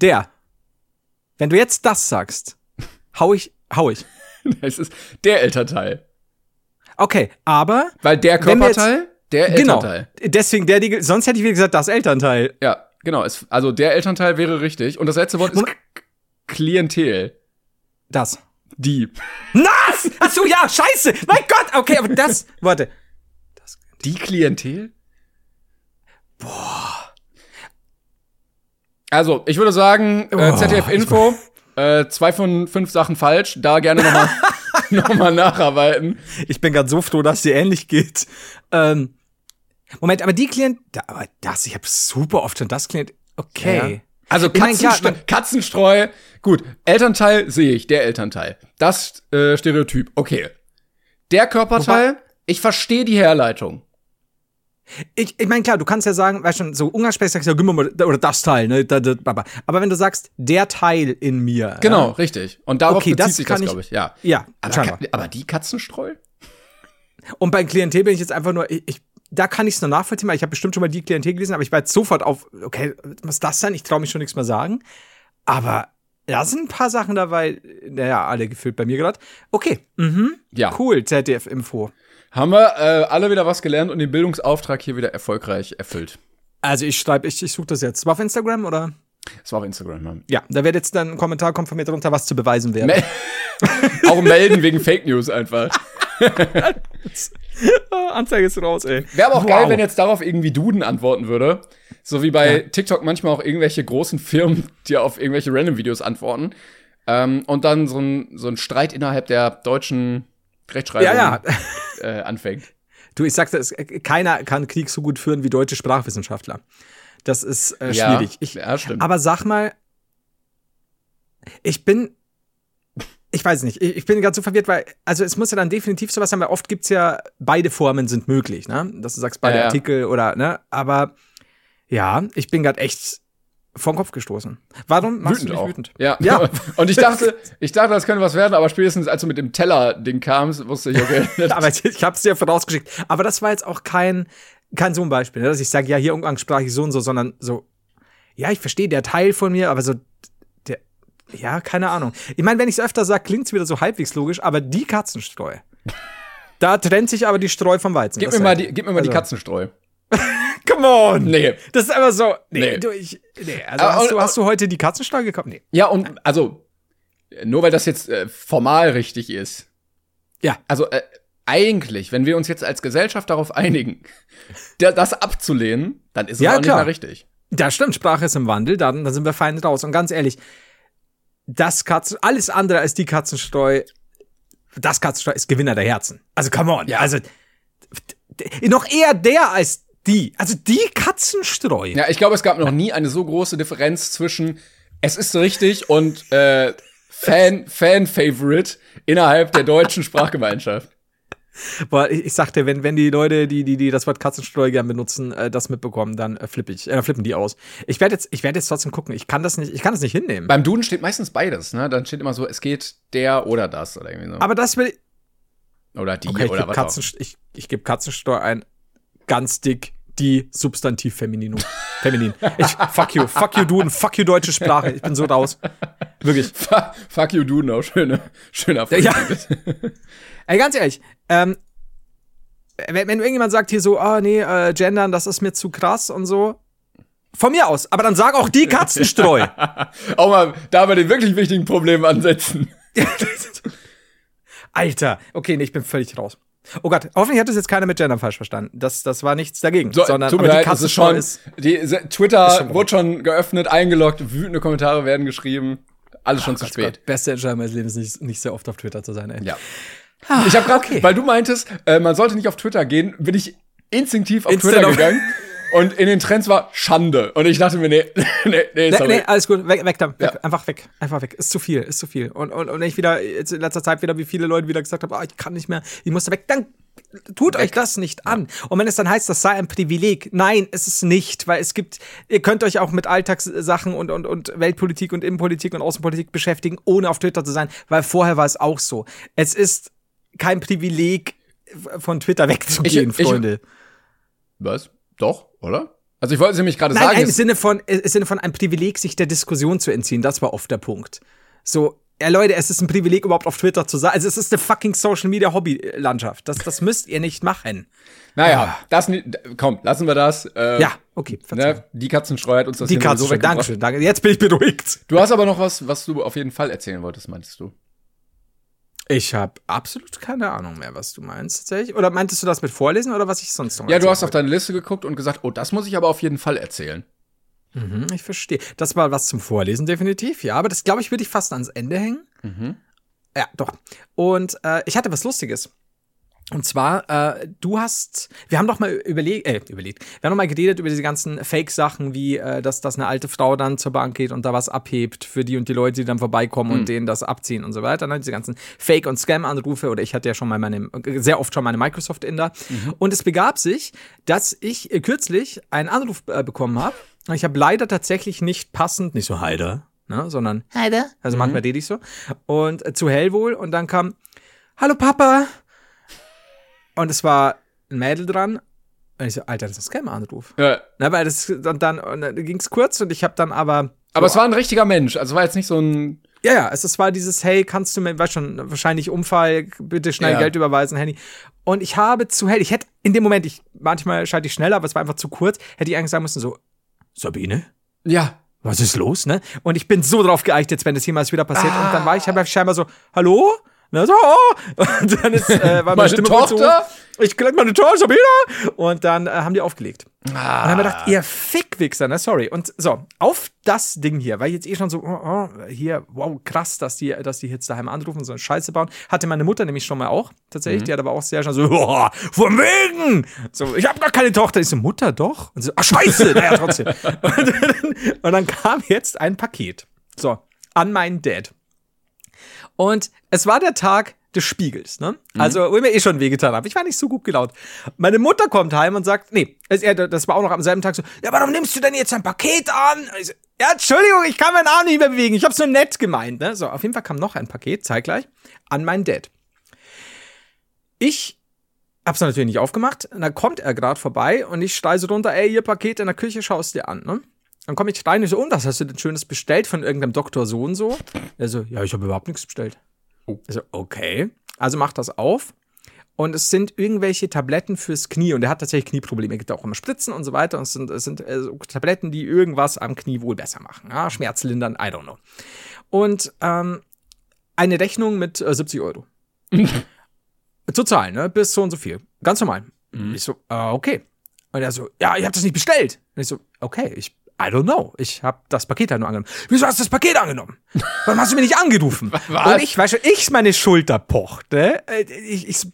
Der. Wenn du jetzt das sagst, hau ich, hau ich. Es ist der Elternteil. Okay, aber Weil der Körperteil, der genau. Elternteil. Deswegen der, die, sonst hätte ich wieder gesagt, das Elternteil. Ja, genau. Es, also der Elternteil wäre richtig. Und das letzte Wort ist Moment. Klientel. Das. Die. Was? Ach so, ja, scheiße. Mein Gott, okay, aber das, warte. Die Klientel? Boah. Also, ich würde sagen, äh, Oh, ZDF Info, äh, zwei von fünf Sachen falsch. Da gerne nochmal noch mal nacharbeiten. Ich bin gerade so froh, dass dir ähnlich geht. Ähm, Moment, aber die Klient, da, aber das, ich habe super oft schon das Klient. Okay. Also mein, klar, Katzenstreu, Katzenstreu. Gut, Elternteil sehe ich, der Elternteil. Das äh, Stereotyp, okay. Der Körperteil, ich verstehe die Herleitung. Ich, ich meine, klar, du kannst ja sagen, weißt schon, so umgangssprachlich sagst du ja, gib mir mal, oder das Teil, ne? Da, da. Aber wenn du sagst, der Teil in mir. Genau, Ja? richtig. Und darauf Okay, bezieht das sich kann das, glaube ich, ja. Ja, Aber, aber die Katzenstreu? Und beim Klientel bin ich jetzt einfach nur, ich, ich da kann ich es nur nachvollziehen, weil ich habe bestimmt schon mal die Klientel gelesen, aber ich war jetzt sofort auf, okay, was das sein? Ich traue mich schon nichts mehr sagen. Aber da sind ein paar Sachen dabei, naja, alle gefüllt bei mir gerade. Okay, mhm, Ja. cool, ZDF-Info. Haben wir äh, alle wieder was gelernt und den Bildungsauftrag hier wieder erfolgreich erfüllt. Also ich schreibe, ich, ich suche das jetzt. War auf Instagram oder? Das war auf Instagram. Ne? Ja, da wird jetzt dann ein Kommentar kommen von mir drunter, was zu beweisen wäre. Me auch melden wegen Fake News einfach. Anzeige ist raus, ey. Wäre aber auch Wow. geil, wenn jetzt darauf irgendwie Duden antworten würde. So wie bei TikTok manchmal auch irgendwelche großen Firmen, die auf irgendwelche Random-Videos antworten. Ähm, und dann so ein, so ein Streit innerhalb der deutschen Rechtschreibung Ja, ja. Äh, anfängt. Du, ich sagte, es, keiner kann Krieg so gut führen wie deutsche Sprachwissenschaftler. Das ist äh, schwierig. Ich, ja, stimmt. Aber sag mal, ich bin, ich weiß nicht, ich, ich bin gerade so verwirrt, weil, also es muss ja dann definitiv sowas sein, weil oft gibt's ja, beide Formen sind möglich, ne? Dass du sagst, beide ja. Artikel oder, ne? Aber ja, ich bin gerade echt den Kopf gestoßen. Warum machst du mich auch. wütend? Ja. Ja. Und ich dachte, ich dachte, das könnte was werden, aber spätestens als du mit dem Teller-Ding kamst, wusste ich, okay. aber ich, ich habe es dir vorausgeschickt. Aber das war jetzt auch kein, kein so ein Beispiel, ne? dass ich sage, ja, hier umgangssprachlich so und so, sondern so, ja, ich verstehe der Teil von mir, aber so, der, ja, keine Ahnung. Ich meine, wenn ich es öfter sage, klingt es wieder so halbwegs logisch, aber die Katzenstreu. Da trennt sich aber die Streu vom Weizen. gib mir mal die, gib mir mal die Also- Katzenstreu. come on! Nee. Das ist einfach so. Nee, Nee. Du, ich, nee. Also Aber- hast, du, hast du heute die Katzensteuer gekauft? Nee. Ja, und also, nur weil das jetzt äh, formal richtig ist. Ja. Also, äh, eigentlich, wenn wir uns jetzt als Gesellschaft darauf einigen, das abzulehnen, dann ist es Ja, auch nicht klar. mehr richtig. Da stimmt, Sprache ist im Wandel, dann, dann sind wir fein raus. Und ganz ehrlich, das Katzen, alles andere als die Katzenstreu, das Katzenstreu ist Gewinner der Herzen. Also come on. Ja. Also noch eher der als die. Also die Katzenstreu. Ja, ich glaube, es gab noch nie eine so große Differenz zwischen es ist richtig und äh, Fan, Fan-Favorite innerhalb der deutschen Sprachgemeinschaft. Boah, ich, ich sagte, wenn, wenn die Leute, die, die, die das Wort Katzenstreu gern benutzen, äh, das mitbekommen, dann äh, flippe ich, äh, dann flippen die aus. Ich werde jetzt, ich werde jetzt trotzdem gucken. Ich kann das nicht, ich kann das nicht hinnehmen. Beim Duden steht meistens beides, ne? Dann steht immer so, es geht der oder das oder irgendwie so. Aber das will, oder die okay, ich oder was Katzen, ich, ich gebe Katzenstreu ein, ganz dick, die Substantiv Femininum. Feminin. Ich, fuck you, fuck you Duden, fuck you deutsche Sprache. Ich bin so raus. Wirklich. Fuck you, Duden, auch schöne, schöner Ja. Folgentitel. Ey, ganz ehrlich, ähm, wenn, wenn irgendjemand sagt hier so, ah nee, äh, gendern, das ist mir zu krass und so, von mir aus, aber dann sag auch die Katzenstreu. Auch mal da bei den wirklich wichtigen Problemen ansetzen. Alter, okay, nee, ich bin völlig raus. Oh Gott, hoffentlich hat das jetzt keiner mit Gendern falsch verstanden. Das, das war nichts dagegen. So, sondern tut mir leid, es ist schon, die, se- Twitter Ist wurde schon geöffnet, eingeloggt, wütende Kommentare werden geschrieben. Alles schon zu Gott, spät. Gott, beste Entscheidung meines Lebens, nicht, nicht sehr oft auf Twitter zu sein, ey. Ja. Ich habe gerade, okay. weil du meintest, äh, man sollte nicht auf Twitter gehen, bin ich instinktiv auf Instant Twitter gegangen. Und in den Trends war Schande. Und ich dachte mir, nee, nee, nee, Nee, sorry. nee, alles gut, weg, weg da, weg, Ja. einfach weg, einfach weg. Ist zu viel, ist zu viel. Und, und, und ich wieder, jetzt in letzter Zeit wieder, wie viele Leute wieder gesagt haben, ah, ich kann nicht mehr, ich muss da weg, dann tut euch das nicht an. Und wenn es dann heißt, das sei ein Privileg, nein, ist es nicht, weil es gibt, ihr könnt euch auch mit Alltagssachen und, und, und Weltpolitik und Innenpolitik und Außenpolitik beschäftigen, ohne auf Twitter zu sein, weil vorher war es auch so. Es ist kein Privileg, von Twitter wegzugehen, Ich- ich- Freunde. Was? Doch, oder? Also ich wollte es nämlich gerade Nein, sagen. nein, im es- Sinne von, im Sinne von einem Privileg, sich der Diskussion zu entziehen. Das war oft der Punkt. So, ja, Leute, es ist ein Privileg, überhaupt auf Twitter zu sein. Also, es ist eine fucking Social Media Hobby-Landschaft. Das, das müsst ihr nicht machen. naja, das, ni- komm, lassen wir das. Äh, Ja, okay. Verzeihung. Ne, die Katzenstreu hat uns das Die hier sowieso Katze, weggebracht. Dankeschön, danke. Jetzt bin ich beruhigt. Du hast aber noch was, was du auf jeden Fall erzählen wolltest, meintest du? Ich habe absolut keine Ahnung mehr, was du meinst tatsächlich. Oder meintest du das mit Vorlesen oder was ich sonst noch Ja, du hast auf deine Liste geguckt und gesagt, oh, das muss ich aber auf jeden Fall erzählen. Mhm, ich verstehe. Das war was zum Vorlesen definitiv, ja. Aber das, glaube ich, würde ich fast ans Ende hängen. Ja, doch. Und äh, ich hatte was Lustiges. Und zwar, äh, du hast, wir haben doch mal überlegt, äh, überlegt, wir haben noch mal geredet über diese ganzen Fake-Sachen, wie, äh, dass, dass eine alte Frau dann zur Bank geht und da was abhebt für die und die Leute, die dann vorbeikommen und denen das abziehen und so weiter. Ne? Diese ganzen Fake- und Scam-Anrufe oder ich hatte ja schon mal meine, sehr oft schon meine Microsoft-Inder. Und es begab sich, dass ich äh, kürzlich einen Anruf äh, bekommen habe. Ich habe leider tatsächlich nicht passend, nicht so heider, ne, sondern heider. Also manchmal rede ich so. Und äh, zu hellwohl und dann kam, hallo Papa. Und es war ein Mädel dran. Und ich so, Alter, das ist ein Scam-Anruf. Ja. Na, weil das und dann, und dann ging es kurz und ich habe dann aber. Aber es war ein richtiger Mensch. Also war jetzt nicht so ein. Ja, ja, es, es war dieses, hey, kannst du mir, weißt schon, wahrscheinlich Unfall, bitte schnell Ja. Geld überweisen, Handy. Und ich habe zu hell, ich hätte in dem Moment, ich, manchmal schalte ich schneller, aber es war einfach zu kurz, hätte ich eigentlich sagen müssen, so, Sabine? Ja. was ist los, ne? Und ich bin so drauf geeicht, jetzt, wenn das jemals wieder passiert. Und dann war ich aber scheinbar so, hallo? Ne, so, oh. Und dann ist, äh, war meine, Meine Stimme Tochter? So, ich glaube, meine Tochter, Sabina. Und dann äh, haben die aufgelegt. Ah. Und dann haben wir gedacht, ihr Fickwichser, ne, sorry. Und so, auf das Ding hier, weil jetzt eh schon so, oh, oh, hier, wow, krass, dass die, dass die jetzt daheim anrufen und so eine Scheiße bauen. Hatte meine Mutter nämlich schon mal auch, tatsächlich. Die hat aber auch sehr schon so, oh, von wegen! So, ich habe gar keine Tochter. Ich so, Mutter doch? Und so, ach, scheiße! Naja, trotzdem. und, dann, und dann kam jetzt ein Paket. So, an meinen Dad. Und es war der Tag des Spiegels, ne? Also, wo ich mir eh schon wehgetan habe. Ich war nicht so gut gelaunt. Meine Mutter kommt heim und sagt, nee, das war auch noch am selben Tag so, ja, warum nimmst du denn jetzt ein Paket an? So, ja, Entschuldigung, ich kann meinen Arm nicht mehr bewegen. Ich hab's nur nett gemeint, ne? So, auf jeden Fall kam noch ein Paket, zeitgleich, an meinen Dad. Ich hab's natürlich nicht aufgemacht. Und dann kommt er gerade vorbei und ich schreie so runter, ey, ihr Paket in der Küche, schaust dir an, ne? Dann komme ich rein und so, und was hast du denn Schönes bestellt von irgendeinem Doktor so und so? Er so, ja, ich habe überhaupt nichts bestellt. Ich so, okay. Also mach das auf. Und es sind irgendwelche Tabletten fürs Knie. Und er hat tatsächlich Knieprobleme. Er gibt auch immer Spritzen und so weiter. Und es sind, es sind äh, so Tabletten, die irgendwas am Knie wohl besser machen. Ja, Schmerzlindern, I don't know. Und ähm, eine Rechnung mit äh, 70 Euro. Zu zahlen, ne? Bis so und so viel. Ganz normal. Mhm. Ich so, äh, okay. Und er so, ja, ihr habt das nicht bestellt. Und ich so, okay, ich, I don't know. Ich habe das Paket halt nur angenommen. Wieso hast du das Paket angenommen? Warum hast du mir nicht angerufen? Was? Und ich, weißt du, ich meine Schulter pocht, ne? Äh, Ich, ich,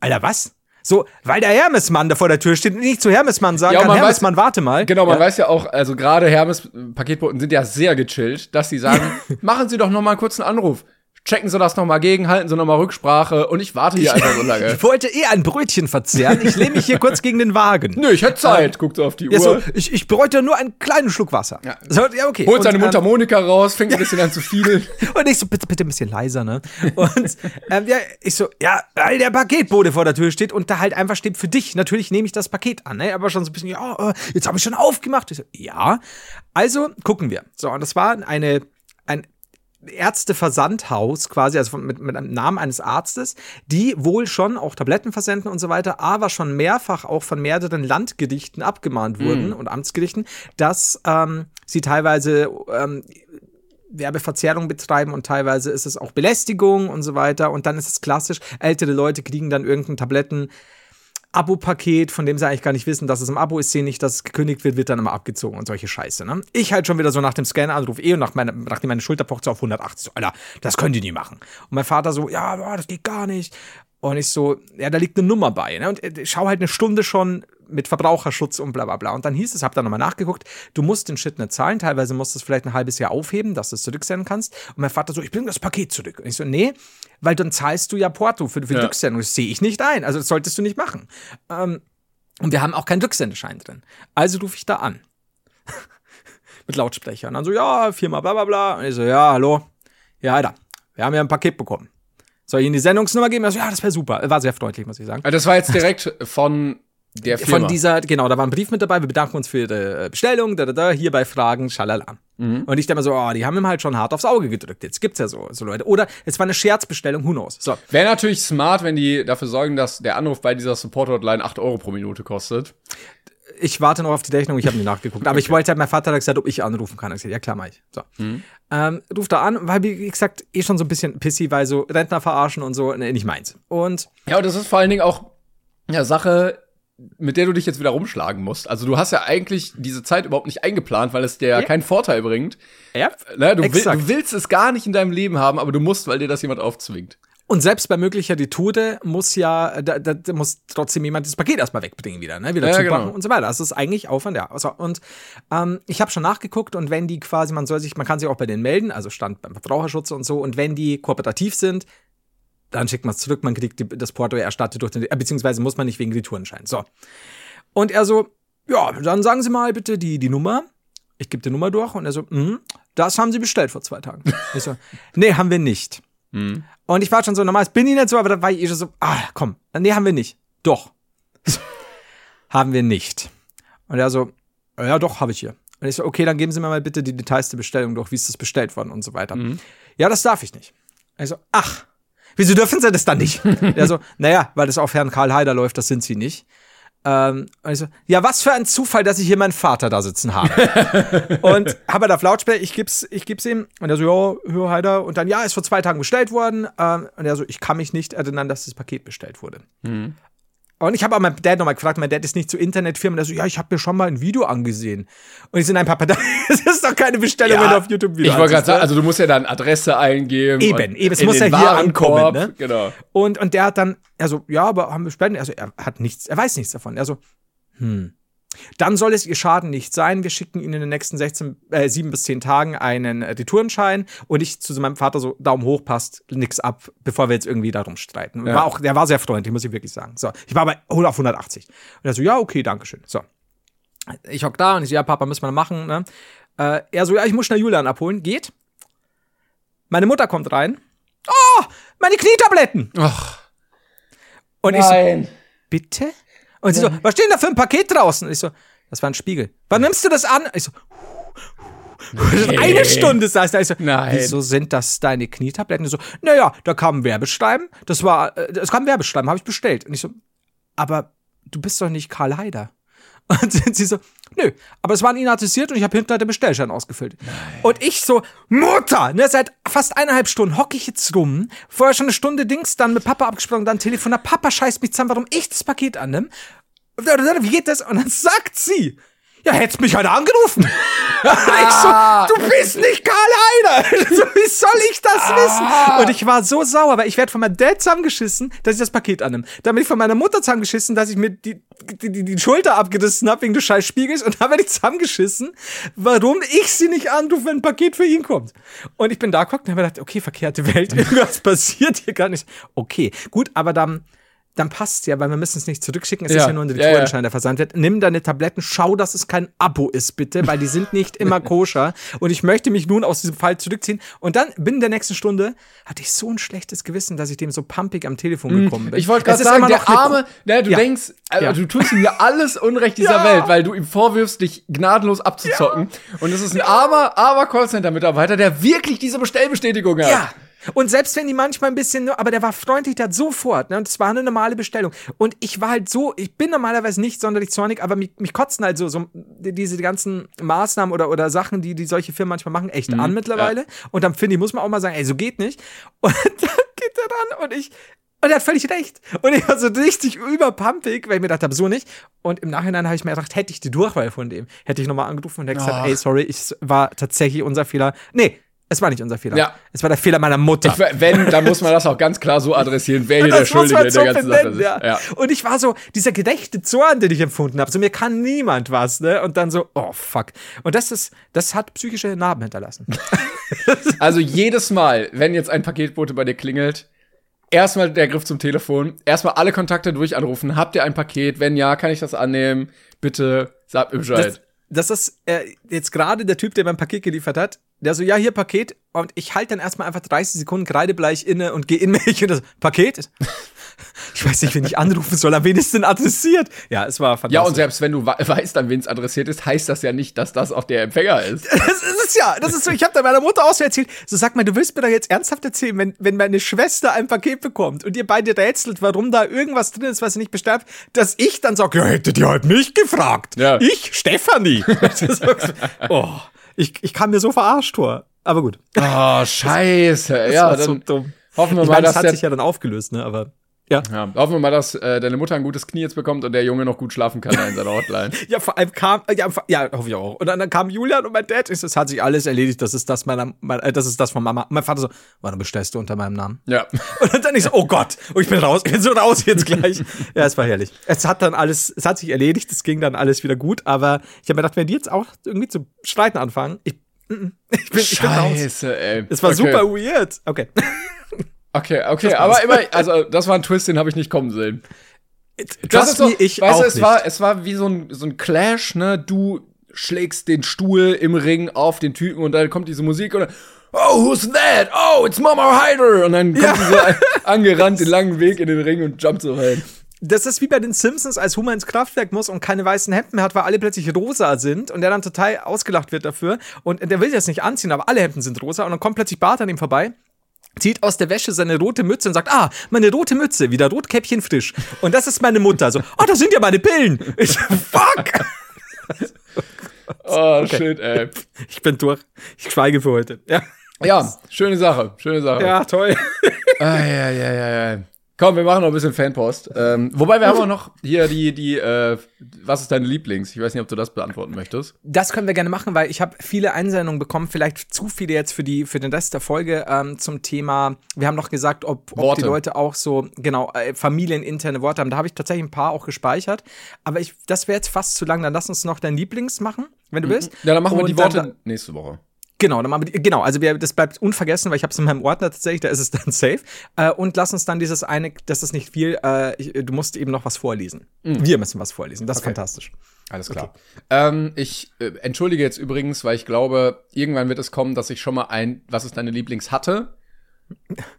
Alter, was? So, weil der Hermesmann da vor der Tür steht und nicht zu Hermesmann sagen Ja, kann, man Hermesmann, warte mal. Genau, man ja. weiß ja auch, also gerade Hermes-Paketboten sind ja sehr gechillt, dass sie sagen, machen Sie doch noch mal einen kurzen Anruf. Checken Sie das noch mal gegen, halten Sie noch mal Rücksprache und ich warte hier einfach so lange. Ich wollte eh ein Brötchen verzehren. Ich lehne mich hier kurz gegen den Wagen. Nö, ich hätte Zeit. Guckt so auf die Ja, Uhr. so, ich, ich bräuchte nur einen kleinen Schluck Wasser. Ja. So, ja okay. Holt Und, seine ähm, Mundharmonika raus, fängt ein bisschen an zu viel. Und ich so, bitte, bitte ein bisschen leiser, ne? Und ähm, ja, ich so, ja, weil der Paketbote vor der Tür steht und da halt einfach steht für dich. Natürlich nehme ich das Paket an, ne? Aber schon so ein bisschen, ja, äh, jetzt habe ich schon aufgemacht. Ich so, ja. Also gucken wir. So, und das war eine, ein Ärzteversandhaus quasi, also mit, mit einem Namen eines Arztes, die wohl schon auch Tabletten versenden und so weiter, aber schon mehrfach auch von mehreren Landgerichten abgemahnt wurden und Amtsgerichten, dass ähm, sie teilweise ähm, Werbeverzerrung betreiben und teilweise ist es auch Belästigung und so weiter. Und dann ist es klassisch, ältere Leute kriegen dann irgendein Tabletten. Abo-Paket, von dem sie eigentlich gar nicht wissen, dass es im Abo ist, sehen nicht, dass es gekündigt wird, wird dann immer abgezogen und solche Scheiße. Ne? Ich halt schon wieder so nach dem Scan-Anruf eh und nach meine, nachdem meine Schulter pocht so auf 180, so, Alter, das können die nie machen. Und mein Vater so, ja, das geht gar nicht. Und ich so, ja, da liegt eine Nummer bei. Ne? Und ich schau halt eine Stunde schon mit Verbraucherschutz und bla bla bla. Und dann hieß es, hab dann nochmal nachgeguckt, du musst den Shit nicht zahlen, teilweise musst du es vielleicht ein halbes Jahr aufheben, dass du es zurücksenden kannst. Und mein Vater so, ich bringe das Paket zurück. Und ich so, nee, weil dann zahlst du ja Porto für, für die Ja. Rücksendung. Das sehe ich nicht ein. Also das solltest du nicht machen. Ähm, und wir haben auch keinen Rücksendeschein drin. Also rufe ich da an. Mit Lautsprecher. Und dann so, ja, Firma bla bla bla. Und ich so, ja, hallo. Ja, Alter, wir haben ja ein Paket bekommen. Soll ich Ihnen die Sendungsnummer geben? Er so, ja, das wäre super. War sehr freundlich, muss ich sagen. Also Das war jetzt direkt von der Firma. Von dieser, genau, da war ein Brief mit dabei. Wir bedanken uns für Ihre äh, Bestellung, da, da, da, hier bei Fragen, schalala. Mhm. Und ich denke mir so, oh, die haben ihm halt schon hart aufs Auge gedrückt. Jetzt gibt's ja so, so Leute. Oder es war eine Scherzbestellung, who knows. So. Wäre natürlich smart, wenn die dafür sorgen, dass der Anruf bei dieser Support-Hotline 8 Euro pro Minute kostet. ich warte noch auf die Rechnung, ich habe nie nachgeguckt. Aber ich wollte halt, mein Vater hat gesagt, ob ich anrufen kann. Ich gesagt, ja klar, mach ich. So. Mhm. Ähm, ruft da an, weil, wie gesagt, eh schon so ein bisschen pissy, weil so Rentner verarschen und so, nee, nicht meins. Und Ja, und das ist vor allen Dingen auch eine Sache, mit der du dich jetzt wieder rumschlagen musst. Also du hast ja eigentlich diese Zeit überhaupt nicht eingeplant, weil es dir ja. Keinen Vorteil bringt. ja, Ne, du, will, du willst es gar nicht in deinem Leben haben, aber du musst, weil dir das jemand aufzwingt. Und selbst bei möglicher Retoure muss ja, da, da, da muss trotzdem jemand das Paket erstmal wegbringen wieder, ne? Wieder Ja, zupacken genau. und so weiter. Das ist eigentlich Aufwand, ja. Also, und ähm, ich habe schon nachgeguckt und wenn die quasi, man soll sich, man kann sich auch bei denen melden, also stand beim Verbraucherschutz und so, und wenn die kooperativ sind, dann schickt man es zurück, man kriegt die, das Porto erstattet durch den, äh, beziehungsweise muss man nicht wegen Retourenschein. So. Und er so, ja, dann sagen Sie mal bitte die, die Nummer. Ich gebe die Nummer durch und er so, mhm, das haben Sie bestellt vor zwei Tagen. Ich so, nee, haben wir nicht. Und ich war schon so, normal bin ich nicht so, aber da war ich eh schon so, ah, komm, nee, haben wir nicht. Doch. haben wir nicht. Und er so, ja, doch, habe ich hier. Und ich so, okay, dann geben Sie mir mal bitte die Details der Bestellung durch, wie ist das bestellt worden und so weiter. Ja, das darf ich nicht. Und ich so, ach, wieso dürfen Sie das dann nicht? er so, naja, weil das auf Herrn Karl Heider läuft, das sind Sie nicht. Ähm, und ich so, ja, was für ein Zufall, dass ich hier meinen Vater da sitzen habe. und habe er auf Lautsprecher, ich gib's, ich gib's ihm. Und er so, ja, Herr Heider. Und dann, ja, ist vor zwei Tagen bestellt worden. Ähm, und er so, ich kann mich nicht erinnern, dass das Paket bestellt wurde. Und ich habe auch meinen Dad nochmal gefragt, mein Dad ist nicht zu Internetfirmen. Der so, ja, ich habe mir schon mal ein Video angesehen. Und ich so, nein, Papa, das ist doch keine Bestellung, wenn du auf YouTube Video Ich wollte gerade sagen, ne? also du musst ja dann Adresse eingeben. Eben, eben, es muss ja hier ankommen, ne? Genau. Und, und der hat dann, er so, ja, aber haben wir Spenden? Also er hat nichts, er weiß nichts davon. Er so, hm. Dann soll es ihr Schaden nicht sein. Wir schicken Ihnen in den nächsten 16, äh, 7 bis 10 Tagen einen äh, Retourenschein und ich zu meinem Vater so, Daumen hoch, passt nix ab, bevor wir jetzt irgendwie darum streiten. Ja. War auch, der war sehr freundlich, muss ich wirklich sagen. So, ich war bei 100 auf 180. Und er so, ja, okay, Dankeschön. So. Ich hock da und ich so, ja, Papa, müssen wir machen, ne? Äh, er so, ja, ich muss schnell Julian abholen. Geht. Meine Mutter kommt rein. Oh, meine Knietabletten! Ach, Und ich so, bitte? Und sie so, was steht denn da für ein Paket draußen? Und ich so, das war ein Spiegel. Wann nimmst du das an? Ich so, Nee. Eine Stunde saß da. Ich so, Nein. wieso sind das deine Knietabletten? So, naja, da kam ein Werbeschreiben. Das war, äh, es kam ein Werbeschreiben, habe ich bestellt. Und ich so, aber du bist doch nicht Karl Haider. Und sie so, nö, aber es waren adressiert und ich habe hinterher den Bestellschein ausgefüllt. Nein. Und ich so, Mutter, ne, seit fast eineinhalb Stunden hocke ich jetzt rum, vorher schon eine Stunde Dings, dann mit Papa abgesprochen, dann Telefon, Papa scheißt mich zusammen, warum ich das Paket annehme. Wie geht das? Und dann sagt sie, ja, hättest mich halt angerufen. ich so, du bist nicht Karl Heiner. wie soll ich das ah. wissen? Und ich war so sauer, weil ich werde von meinem Dad zusammengeschissen, dass ich das Paket annehme. Dann bin ich von meiner Mutter zusammengeschissen, dass ich mir die, die, die, die Schulter abgerissen habe wegen des scheiß Spiegels. Und dann werde ich zusammengeschissen, warum ich sie nicht anrufe, wenn ein Paket für ihn kommt. Und ich bin da geguckt und habe gedacht, okay, verkehrte Welt, irgendwas passiert hier gar nicht. Okay, gut, aber dann dann passt ja, weil wir müssen es nicht zurückschicken. Es ja. ist ja nur ein Retourenschein, ja, der versandt wird. Nimm deine Tabletten, schau, dass es kein Abo ist, bitte, weil die sind nicht immer koscher. Und ich möchte mich nun aus diesem Fall zurückziehen. Und dann, binnen der nächsten Stunde, hatte ich so ein schlechtes Gewissen, dass ich dem so pumpig am Telefon mhm. gekommen bin. Ich wollte gerade sagen, der Arme, ne, du denkst, also, du tust ihm ja alles Unrecht dieser Welt, weil du ihm vorwirfst, dich gnadenlos abzuzocken. Und es ist ein armer, armer Callcenter-Mitarbeiter, der wirklich diese Bestellbestätigung hat. Ja. Und selbst wenn die manchmal ein bisschen, aber der war freundlich, der hat sofort, ne, und es war eine normale Bestellung. Und ich war halt so, ich bin normalerweise nicht sonderlich zornig, aber mich, mich kotzen halt so, so diese ganzen Maßnahmen oder, oder Sachen, die, die solche Firmen manchmal machen, echt mhm, an mittlerweile. Ja. Und dann finde ich, muss man auch mal sagen, ey, so geht nicht. Und dann geht er ran und ich, und er hat völlig recht. Und ich war so richtig überpumpig, weil ich mir gedacht habe, so nicht. Und im Nachhinein habe ich mir gedacht, hätte ich die Durchwahl von dem, hätte ich nochmal angerufen und hätte oh. gesagt, ey, sorry, ich war tatsächlich unser Fehler. Nee, es war nicht unser Fehler. Ja. Es war der Fehler meiner Mutter. Ich, wenn, dann muss man das auch ganz klar so adressieren, wer hier der Schuldige in der ganzen Sache ist. Ja. ja. Und ich war so, dieser gerechte Zorn, den ich empfunden habe, so mir kann niemand was, ne? Und dann so, oh fuck. Und das ist, das hat psychische Narben hinterlassen. also jedes Mal, wenn jetzt ein Paketbote bei dir klingelt, erstmal der Griff zum Telefon, erstmal alle Kontakte durchanrufen. Habt ihr ein Paket? Wenn ja, kann ich das annehmen? Bitte sagt mir Bescheid. Das, das ist äh, jetzt gerade der Typ, der mein Paket geliefert hat der so, ja, hier Paket. Und ich halte dann erstmal einfach 30 Sekunden kreidebleich inne und gehe in mich und das Paket. Ich weiß nicht, wen ich anrufen soll, an wen ist denn adressiert? Ja, es war fantastisch. Ja, und selbst wenn du weißt, an wen es adressiert ist, heißt das ja nicht, dass das auch der Empfänger ist. Das ist es ja. Das ist so, ich habe da meiner Mutter auch so erzählt. So, sag mal, du willst mir da jetzt ernsthaft erzählen, wenn, wenn meine Schwester ein Paket bekommt und ihr beide rätselt, warum da irgendwas drin ist, was sie nicht bestellt, dass ich dann sage, ja, hättet ihr halt mich gefragt. Ja. Ich, Stefanie. oh ich, ich kam mir so verarscht vor. Aber gut. Oh, scheiße. ja, dann so dumm. hoffen wir ich mal, meine, das hat sich ja dann aufgelöst, ne? Aber ja. ja. Hoffen wir mal, dass äh, deine Mutter ein gutes Knie jetzt bekommt und der Junge noch gut schlafen kann in seiner Hotline. ja, vor allem kam, ja, ja, hoffe ich auch. Und dann, dann kam Julian und mein Dad, ist, es hat sich alles erledigt, das ist das meiner, mein, äh, das ist das von Mama. Mein Vater so, warum bestellst du unter meinem Namen? Ja. Und dann ich so, oh Gott, oh, ich bin raus, ich bin so raus jetzt gleich. ja, es war herrlich. Es hat dann alles, es hat sich erledigt, es ging dann alles wieder gut, aber ich habe mir gedacht, wenn die jetzt auch irgendwie zu streiten anfangen, ich, mm, mm, ich bin, ich bin raus. Scheiße, ey. Es war okay. super weird. Okay. Okay, okay, aber immer, also das war ein Twist, den habe ich nicht kommen sehen. Das ist so, ich weißt du, es nicht. war, es war wie so ein, so ein Clash, ne? Du schlägst den Stuhl im Ring auf den Typen und dann kommt diese Musik und dann, Oh, who's that? Oh, it's Mama Hyder! Und dann kommt ja. sie so angerannt den langen Weg in den Ring und jumpt so rein. Das ist wie bei den Simpsons, als Homer ins Kraftwerk muss und keine weißen Hemden mehr hat, weil alle plötzlich rosa sind und der dann total ausgelacht wird dafür. Und der will das nicht anziehen, aber alle Hemden sind rosa und dann kommt plötzlich Bart an ihm vorbei zieht aus der Wäsche seine rote Mütze und sagt, ah, meine rote Mütze, wieder Rotkäppchen frisch. Und das ist meine Mutter. So, oh, das sind ja meine Pillen. Ich, fuck. oh, okay. shit, ey. Ich bin durch. Ich schweige für heute. Ja. Ja, schöne Sache, schöne Sache. Ja, toll. ah, ja, ja, ja, ja. Komm, wir machen noch ein bisschen Fanpost. Ähm, wobei wir haben auch noch hier die, die, äh, was ist deine Lieblings? Ich weiß nicht, ob du das beantworten möchtest. Das können wir gerne machen, weil ich habe viele Einsendungen bekommen, vielleicht zu viele jetzt für die, für den Rest der Folge ähm, zum Thema. Wir haben noch gesagt, ob, ob die Leute auch so, genau, äh, familieninterne Worte haben. Da habe ich tatsächlich ein paar auch gespeichert. Aber ich, das wäre jetzt fast zu lang. Dann lass uns noch dein Lieblings machen, wenn du mhm. willst. Ja, dann machen wir die Worte dann, nächste Woche. Genau, dann machen wir die, genau, also wir, das bleibt unvergessen, weil ich habe es in meinem Ordner tatsächlich, da ist es dann safe. Äh, und lass uns dann dieses eine, das ist nicht viel, äh, ich, du musst eben noch was vorlesen. Mhm. Wir müssen was vorlesen, das okay. ist fantastisch. Alles klar. Okay. Ähm, ich äh, entschuldige jetzt übrigens, weil ich glaube, irgendwann wird es kommen, dass ich schon mal ein, was ist deine Lieblings hatte.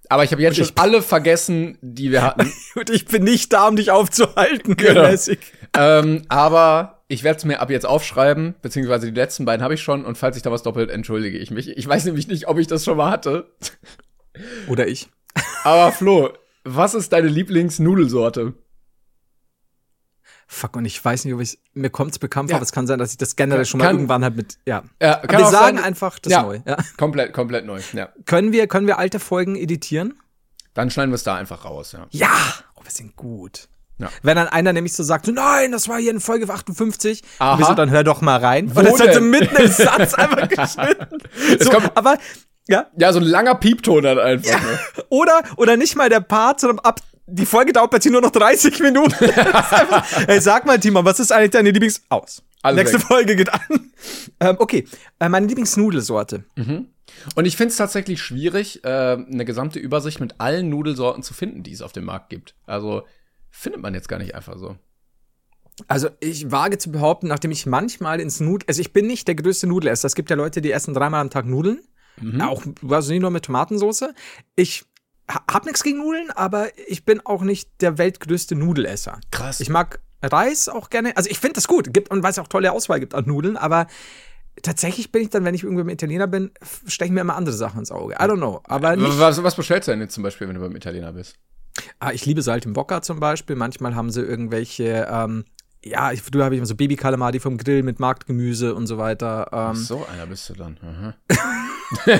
Aber ich habe jetzt schon alle vergessen, die wir hatten. Und ich bin nicht da, um dich aufzuhalten, genau. ähm, aber ich werde es mir ab jetzt aufschreiben, beziehungsweise die letzten beiden habe ich schon und falls ich da was doppelt, entschuldige ich mich. Ich weiß nämlich nicht, ob ich das schon mal hatte. Oder ich. Aber Flo, was ist deine Lieblingsnudelsorte? Fuck, und ich weiß nicht, ob ich mir kommt's bekannt vor, Ja. aber es kann sein, dass ich das generell schon mal Kann- irgendwann halt mit, ja. Ja, wir sagen sein- einfach das ja, neu. Ja. Komplett, komplett neu. Ja. Können wir, können wir alte Folgen editieren? Dann schneiden wir es da einfach raus, ja. Ja! Oh, wir sind gut. Ja. Wenn dann einer nämlich so sagt, so, nein, das war hier in Folge 58, Aha. und wir so, dann hör doch mal rein. Wo und das ist halt so mitten im Satz einfach geschnitten. Es So, kommt- aber, ja, Ja, so ein langer Piepton dann einfach. Ne? Oder, oder nicht mal der Part, sondern ab, die Folge dauert plötzlich nur noch 30 Minuten. Einfach, Ey, sag mal, Timon, was ist eigentlich deine Lieblings... Aus. Alles Nächste weg. Folge geht an. Ähm, okay, äh, meine Lieblingsnudelsorte. Und ich finde es tatsächlich schwierig, äh, eine gesamte Übersicht mit allen Nudelsorten zu finden, die es auf dem Markt gibt. Also findet man jetzt gar nicht einfach so. Also ich wage zu behaupten, nachdem ich manchmal ins Nudel... Also ich bin nicht der größte Nudelesser. Es gibt ja Leute, die essen dreimal am Tag Nudeln. Mhm. Auch, also nicht nur mit Tomatensauce. Ich ha- hab nichts gegen Nudeln, aber ich bin auch nicht der weltgrößte Nudelesser. Krass. Ich mag Reis auch gerne. Also ich finde das gut. Gibt, und weil es auch tolle Auswahl gibt an Nudeln, aber tatsächlich bin ich dann, wenn ich irgendwie beim Italiener bin, stechen mir immer andere Sachen ins Auge. I don't know. Aber nicht, was, was bestellst du denn jetzt zum Beispiel, wenn du beim Italiener bist? Ah, ich liebe Saltimbocca zum Beispiel. Manchmal haben sie irgendwelche, ähm, ja, ich, früher habe ich immer so Baby-Kalamari vom Grill mit Marktgemüse und so weiter. Ähm, So einer bist du dann.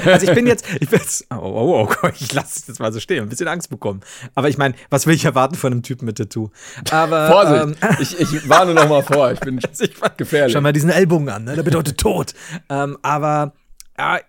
Also ich bin jetzt, ich bin jetzt, oh, oh, oh, ich lasse es jetzt mal so stehen, ein bisschen Angst bekommen. Aber ich meine, was will ich erwarten von einem Typen mit Tattoo? Aber Vorsicht! ähm, ich, ich warne noch mal vor. Ich bin gefährlich. Schau mal diesen Ellbogen an, ne? Der bedeutet Tod. ähm, aber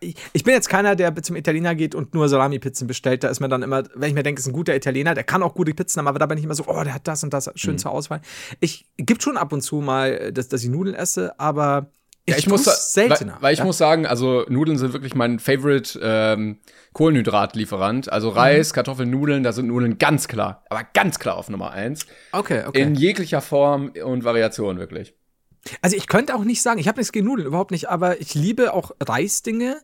ich, ich bin jetzt keiner, der zum Italiener geht und nur Salami-Pizzen bestellt. Da ist mir dann immer, wenn ich mir denke, ist ein guter Italiener, der kann auch gute Pizzen haben, aber da bin ich immer so, oh, der hat das und das Mhm. schön zur Auswahl. Ich gibt schon ab und zu mal, dass, dass ich Nudeln esse, aber ich, Ja, ich muss seltener. Weil, weil ich ja? muss sagen, also Nudeln sind wirklich mein Favorite ähm, Kohlenhydratlieferant. Also Reis, Kartoffeln, Nudeln, da sind Nudeln ganz klar, aber ganz klar auf Nummer eins. Okay, okay. In jeglicher Form und Variation wirklich. Also ich könnte auch nicht sagen, ich habe nichts gegen Nudeln, überhaupt nicht, aber ich liebe auch Reisdinge.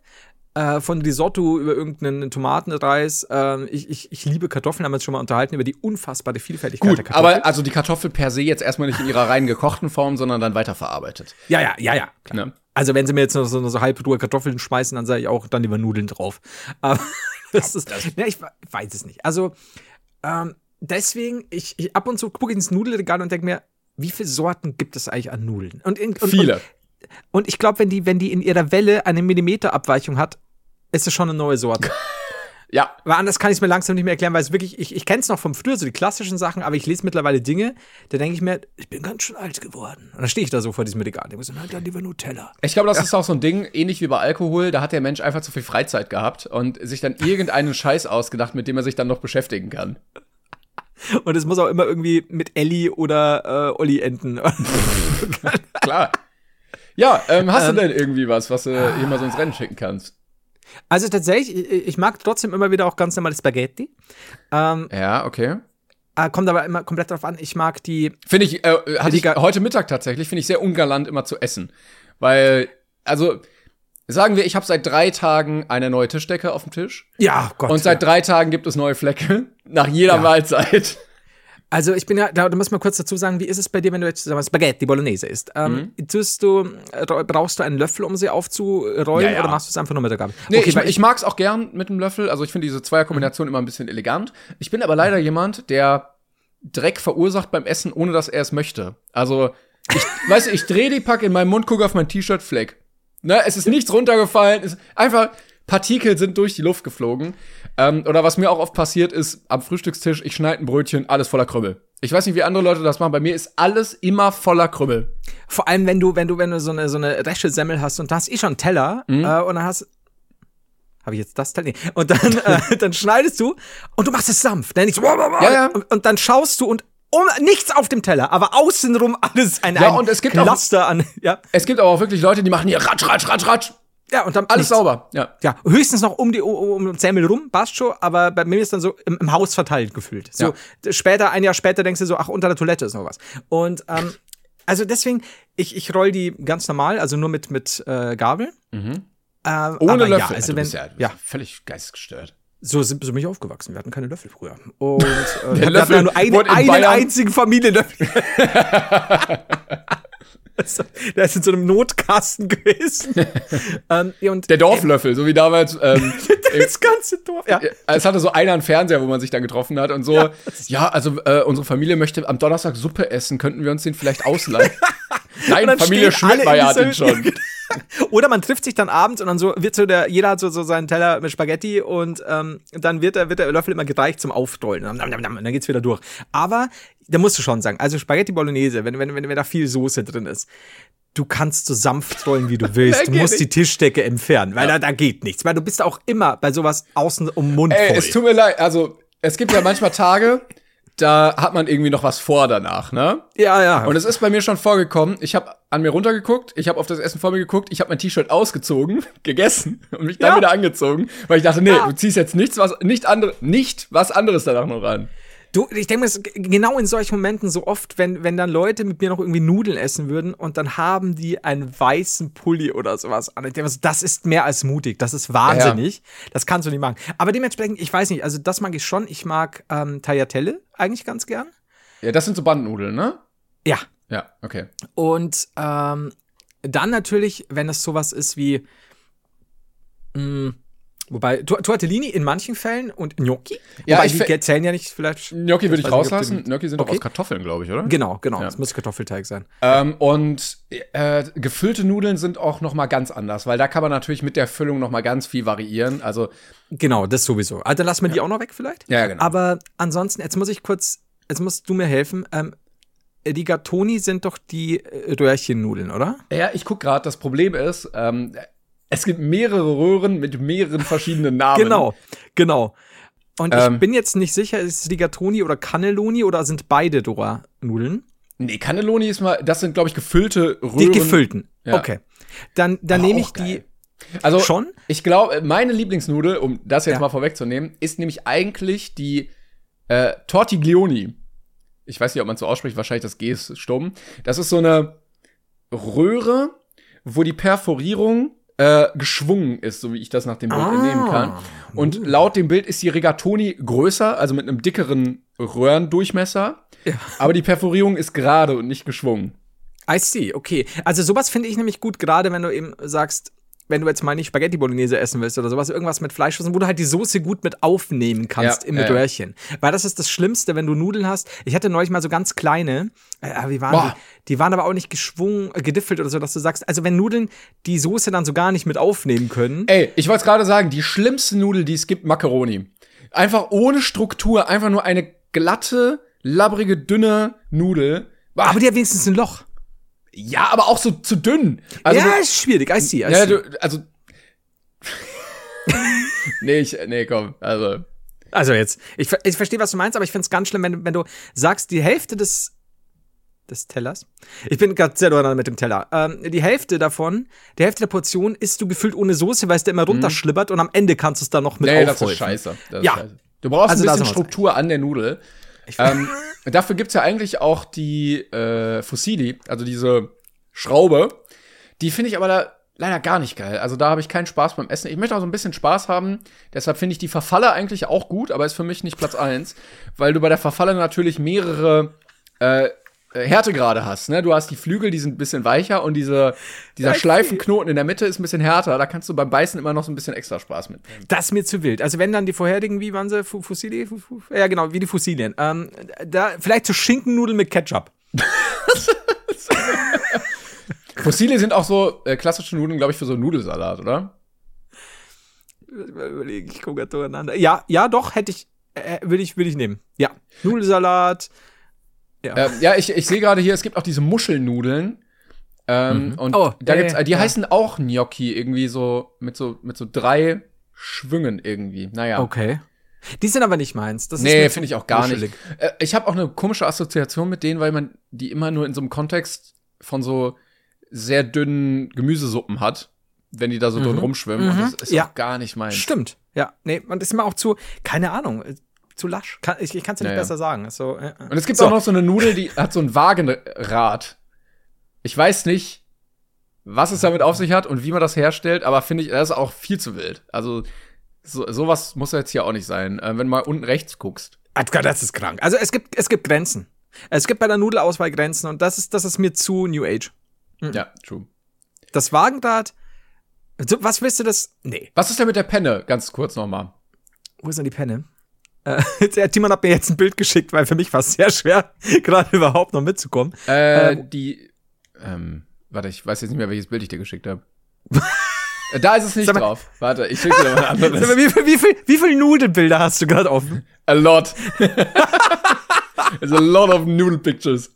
Äh, von Risotto über irgendeinen Tomatenreis. Ähm, ich, ich, ich liebe Kartoffeln, haben wir uns schon mal unterhalten über die unfassbare Vielfältigkeit der Gut, Kartoffel. aber also die Kartoffel per se jetzt erstmal nicht in ihrer rein gekochten Form, sondern dann weiterverarbeitet. ja, ja, ja, ja. Ne? Also wenn sie mir jetzt noch so, so halbrohe Kartoffeln schmeißen, dann sage ich auch dann lieber Nudeln drauf. Aber das ist, ja, ich we- weiß es nicht. Also ähm, deswegen, ich, ich ab und zu gucke ich ins Nudelregal und denke mir, wie viele Sorten gibt es eigentlich an Nudeln? Und, in- und, Viele. Und, und ich glaube, wenn die, wenn die in ihrer Welle eine Millimeterabweichung hat, ist es schon eine neue Sorte. Ja, Weil anders kann ich es mir langsam nicht mehr erklären, weil es wirklich, ich, ich kenne es noch vom früher, so die klassischen Sachen, aber ich lese mittlerweile Dinge, da denke ich mir, ich bin ganz schön alt geworden. Und dann stehe ich da so vor diesem Regal und denke so, na, dann lieber Nutella. ich glaube, das ist auch so ein Ding, ähnlich wie bei Alkohol, da hat der Mensch einfach zu viel Freizeit gehabt und sich dann irgendeinen Scheiß ausgedacht, mit dem er sich dann noch beschäftigen kann. Und es muss auch immer irgendwie mit Ellie oder äh, Olli enden. Klar. Ja, ähm, hast du denn irgendwie was, was du hier mal so ins Rennen schicken kannst? also tatsächlich, ich, ich mag trotzdem immer wieder auch ganz normale Spaghetti. Ähm, Ja, okay. äh, kommt aber immer komplett drauf an, ich mag die, Finde ich, äh, hatte ich heute Mittag tatsächlich, finde ich sehr ungalant immer zu essen. Weil, also, sagen wir, ich habe seit drei Tagen eine neue Tischdecke auf dem Tisch. ja, Gott. und seit ja. drei Tagen gibt es neue Flecke. Nach jeder Ja. Mahlzeit. Also ich bin ja, da, da muss man kurz dazu sagen, wie ist es bei dir, wenn du jetzt sagen wir, Spaghetti Bolognese isst? Ähm, tust du, äh, brauchst du einen Löffel, um sie aufzurollen Ja, ja. oder machst du es einfach nur mit der Gabel? Nee, okay, ich, weil ich mag's auch gern mit dem Löffel. Also ich finde diese Zweierkombination immer ein bisschen elegant. Ich bin aber leider jemand, der Dreck verursacht beim Essen, ohne dass er es möchte. Also, ich, weißt du, ich drehe die Pack in meinem Mund, gucke auf mein T-Shirt, Fleck. Ne, es ist nichts runtergefallen, es ist einfach Partikel sind durch die Luft geflogen. Ähm, oder was mir auch oft passiert ist, am Frühstückstisch, ich schneide ein Brötchen, alles voller Krümmel. Ich weiß nicht, wie andere Leute das machen. Bei mir ist alles immer voller Krümmel. Vor allem, wenn du, wenn du, wenn du so eine, so eine resche Semmel hast und da hast eh schon einen Teller Mhm. äh, und dann hast habe ich jetzt das Teller? Nee. Und dann, äh, dann schneidest du und du machst es sanft. Nicht so, Ja, ja. Und, und dann schaust du und um, nichts auf dem Teller, aber außenrum alles ein, Ja, ein und es gibt auch- Cluster an. Ja, Es gibt aber auch wirklich Leute, die machen hier ratsch, ratsch, ratsch, ratsch. ja und dann Alles nichts. sauber. Ja. Ja, höchstens noch um die um, um Semmel rum, passt schon, aber bei mir ist dann so im, im Haus verteilt gefühlt. So später, ein Jahr später denkst du so, ach, unter der Toilette ist noch was. Und ähm, also deswegen, ich, ich roll die ganz normal, also nur mit, mit äh, Gabel. Ähm, Ohne aber Löffel. Ja, also du wenn, ja, ja, ja völlig geistesgestört. So sind so bin ich aufgewachsen. Wir hatten keine Löffel früher. Und äh, wir Löffel hatten ja nur eine, wurde in einen Bayern- einzigen Familienlöffel. Der ist in so einem Notkasten gewesen. ähm, und, der Dorflöffel, so wie damals. Ähm, das ganze Dorf. Ja. Es hatte so einer einen Fernseher, wo man sich dann getroffen hat und so. Ja, ja also äh, unsere Familie möchte am Donnerstag Suppe essen. Könnten wir uns den vielleicht ausleihen? Nein, Familie Schmidtmeier hat den schon. Oder man trifft sich dann abends und dann so wird so der, jeder hat so, so seinen Teller mit Spaghetti und ähm, dann wird der, wird der Löffel immer gereicht zum Aufrollen. Und dann geht's wieder durch. Aber da musst du schon sagen, also Spaghetti Bolognese, wenn, wenn, wenn, wenn da viel Soße drin ist, du kannst so sanft rollen, wie du willst. Du musst die Tischdecke entfernen, weil ja. da, da geht nichts. Weil du bist auch immer bei sowas außen um Mund Ey, voll. es tut mir leid, also es gibt ja manchmal Tage, da hat man irgendwie noch was vor danach, ne? Ja, ja. Und es ist bei mir schon vorgekommen, ich habe an mir runtergeguckt, ich habe auf das Essen vor mir geguckt, ich habe mein T-Shirt ausgezogen, gegessen und mich dann ja. wieder angezogen, weil ich dachte, nee, ja. du ziehst jetzt nichts was nicht andere nicht was anderes danach noch an. Du, ich denke mir, genau in solchen Momenten so oft, wenn, wenn dann Leute mit mir noch irgendwie Nudeln essen würden und dann haben die einen weißen Pulli oder sowas an. Ich denke mir, das ist mehr als mutig. Das ist wahnsinnig. Ja. Das kannst du nicht machen. Aber dementsprechend, ich weiß nicht, also das mag ich schon. Ich mag ähm, Tagliatelle eigentlich ganz gern. Ja, das sind so Bandnudeln, ne? Ja. Ja, okay. Und ähm, dann natürlich, wenn es sowas ist wie mh, mm, Wobei, Tortellini in manchen Fällen und Gnocchi? Ja, Wobei, ich die zählen ja nicht vielleicht. Gnocchi würde ich rauslassen. Gnocchi sind okay. doch aus Kartoffeln, glaube ich, oder? Genau, genau. Ja. Das muss Kartoffelteig sein. Ähm, und äh, gefüllte Nudeln sind auch noch mal ganz anders, weil da kann man natürlich mit der Füllung noch mal ganz viel variieren. Also Genau, das sowieso. Also lassen wir ja. die auch noch weg vielleicht. Ja, genau. Aber ansonsten, jetzt muss ich kurz, jetzt musst du mir helfen. Ähm, die Gattoni sind doch die äh, Röhrchennudeln, oder? Ja, ich guck gerade. Das Problem ist, ähm, es gibt mehrere Röhren mit mehreren verschiedenen Namen. Genau, genau. Und ähm, ich bin jetzt nicht sicher, ist es Rigatoni oder Cannelloni oder sind beide Dora-Nudeln? Nee, Cannelloni ist mal, das sind, glaube ich, gefüllte Röhren. Die gefüllten. Ja. Okay. Dann, dann nehme ich die. Also, schon? Ich glaube, meine Lieblingsnudel, um das jetzt ja. mal vorwegzunehmen, ist nämlich eigentlich die äh, Tortiglioni. Ich weiß nicht, ob man so ausspricht, wahrscheinlich das G ist stumm. Das ist so eine Röhre, wo die Perforierung äh, geschwungen ist, so wie ich das nach dem Bild ah. entnehmen kann. Und laut dem Bild ist die Rigatoni größer, also mit einem dickeren Röhrendurchmesser. Ja. Aber die Perforierung ist gerade und nicht geschwungen. I see, okay. Also sowas finde ich nämlich gut, gerade wenn du eben sagst, wenn du jetzt mal nicht Spaghetti Bolognese essen willst oder sowas, irgendwas mit Fleisch, wo du halt die Soße gut mit aufnehmen kannst ja, im ja, Röhrchen. Weil das ist das Schlimmste, wenn du Nudeln hast. Ich hatte neulich mal so ganz kleine, äh, wie waren Boah. die? Die waren aber auch nicht geschwungen, äh, gediffelt oder so, dass du sagst, also wenn Nudeln die Soße dann so gar nicht mit aufnehmen können. Ey, ich wollte gerade sagen, die schlimmste Nudel, die es gibt, Macaroni. Einfach ohne Struktur, einfach nur eine glatte, labbrige, dünne Nudel. Aber die hat wenigstens ein Loch. Ja, aber auch so zu dünn. Also, ja, ist schwierig. I see, I ja, du, also. nee, ich, nee, komm, also. Also jetzt, ich, ich verstehe, was du meinst, aber ich finde es ganz schlimm, wenn, wenn du sagst, die Hälfte des des Tellers. Ich bin gerade sehr durcheinander mit dem Teller. Ähm, die Hälfte davon, die Hälfte der Portion isst du gefüllt ohne Soße, weil es dir immer mhm. runterschlibbert und am Ende kannst du es dann noch mit nee, aufholen. das ist scheiße. Das ja. Ist scheiße. Du brauchst also ein bisschen Struktur an der Nudel. Ähm, dafür gibt's ja eigentlich auch die äh, Fossili, also diese Schraube. Die finde ich aber da leider gar nicht geil. Also da habe ich keinen Spaß beim Essen. Ich möchte auch so ein bisschen Spaß haben. Deshalb finde ich die Verfalle eigentlich auch gut, aber ist für mich nicht Platz eins, weil du bei der Verfalle natürlich mehrere äh, Härtegrade hast. Ne? Du hast die Flügel, die sind ein bisschen weicher und diese, dieser Schleifenknoten in der Mitte ist ein bisschen härter. Da kannst du beim Beißen immer noch so ein bisschen extra Spaß mit. Das ist mir zu wild. Also wenn dann die vorherigen, wie waren sie? Fussilien? Ja, genau, wie die Fossilien. Ähm, da, vielleicht so Schinkennudeln mit Ketchup. Fossilien sind auch so äh, klassische Nudeln, glaube ich, für so Nudelsalat, oder? Überlege, ich komme gerade durcheinander. Ja, ja, doch, hätte ich, äh, würde ich, würde ich nehmen. Ja, Nudelsalat. Ja, ähm, ja ich, ich sehe gerade hier, es gibt auch diese Muschelnudeln. Ähm, mhm. Und oh, da gibt's, die ja. heißen auch Gnocchi, irgendwie so mit so mit so drei Schwüngen irgendwie. Naja. Okay. Die sind aber nicht meins. Das nee, finde ich auch gar muschelig. nicht. Äh, ich habe auch eine komische Assoziation mit denen, weil man die immer nur in so einem Kontext von so sehr dünnen Gemüsesuppen hat, wenn die da so mhm. drin rumschwimmen. Mhm. Und das ist ja. auch gar nicht meins. Stimmt. Ja, nee, man ist immer auch zu, keine Ahnung, zu lasch. Kann, ich ich kann es ja nicht ja, besser sagen. So, äh, Und es gibt so. auch noch so eine Nudel, die hat so ein Wagenrad. Ich weiß nicht, was es damit auf sich hat und wie man das herstellt, aber finde ich, das ist auch viel zu wild. Also so, sowas muss jetzt hier auch nicht sein, äh, wenn du mal unten rechts guckst. Ah, das ist krank. Also es gibt, es gibt Grenzen. Es gibt bei der Nudelauswahl Grenzen und das ist, das ist mir zu New Age. Mhm. Ja, true. Das Wagenrad. Was willst du das? Nee. Was ist denn mit der Penne? Ganz kurz nochmal. Wo ist denn die Penne? Äh, Timon hat mir jetzt ein Bild geschickt, weil für mich war es sehr schwer, gerade überhaupt noch mitzukommen. Äh, ähm, die, ähm, warte, ich weiß jetzt nicht mehr, welches Bild ich dir geschickt habe. Äh, da ist es nicht mal, drauf. Warte, ich schicke dir mal ein anderes. Mal, wie, wie, viel, wie viele Nudelbilder hast du gerade offen? A lot. There's a lot of noodle pictures.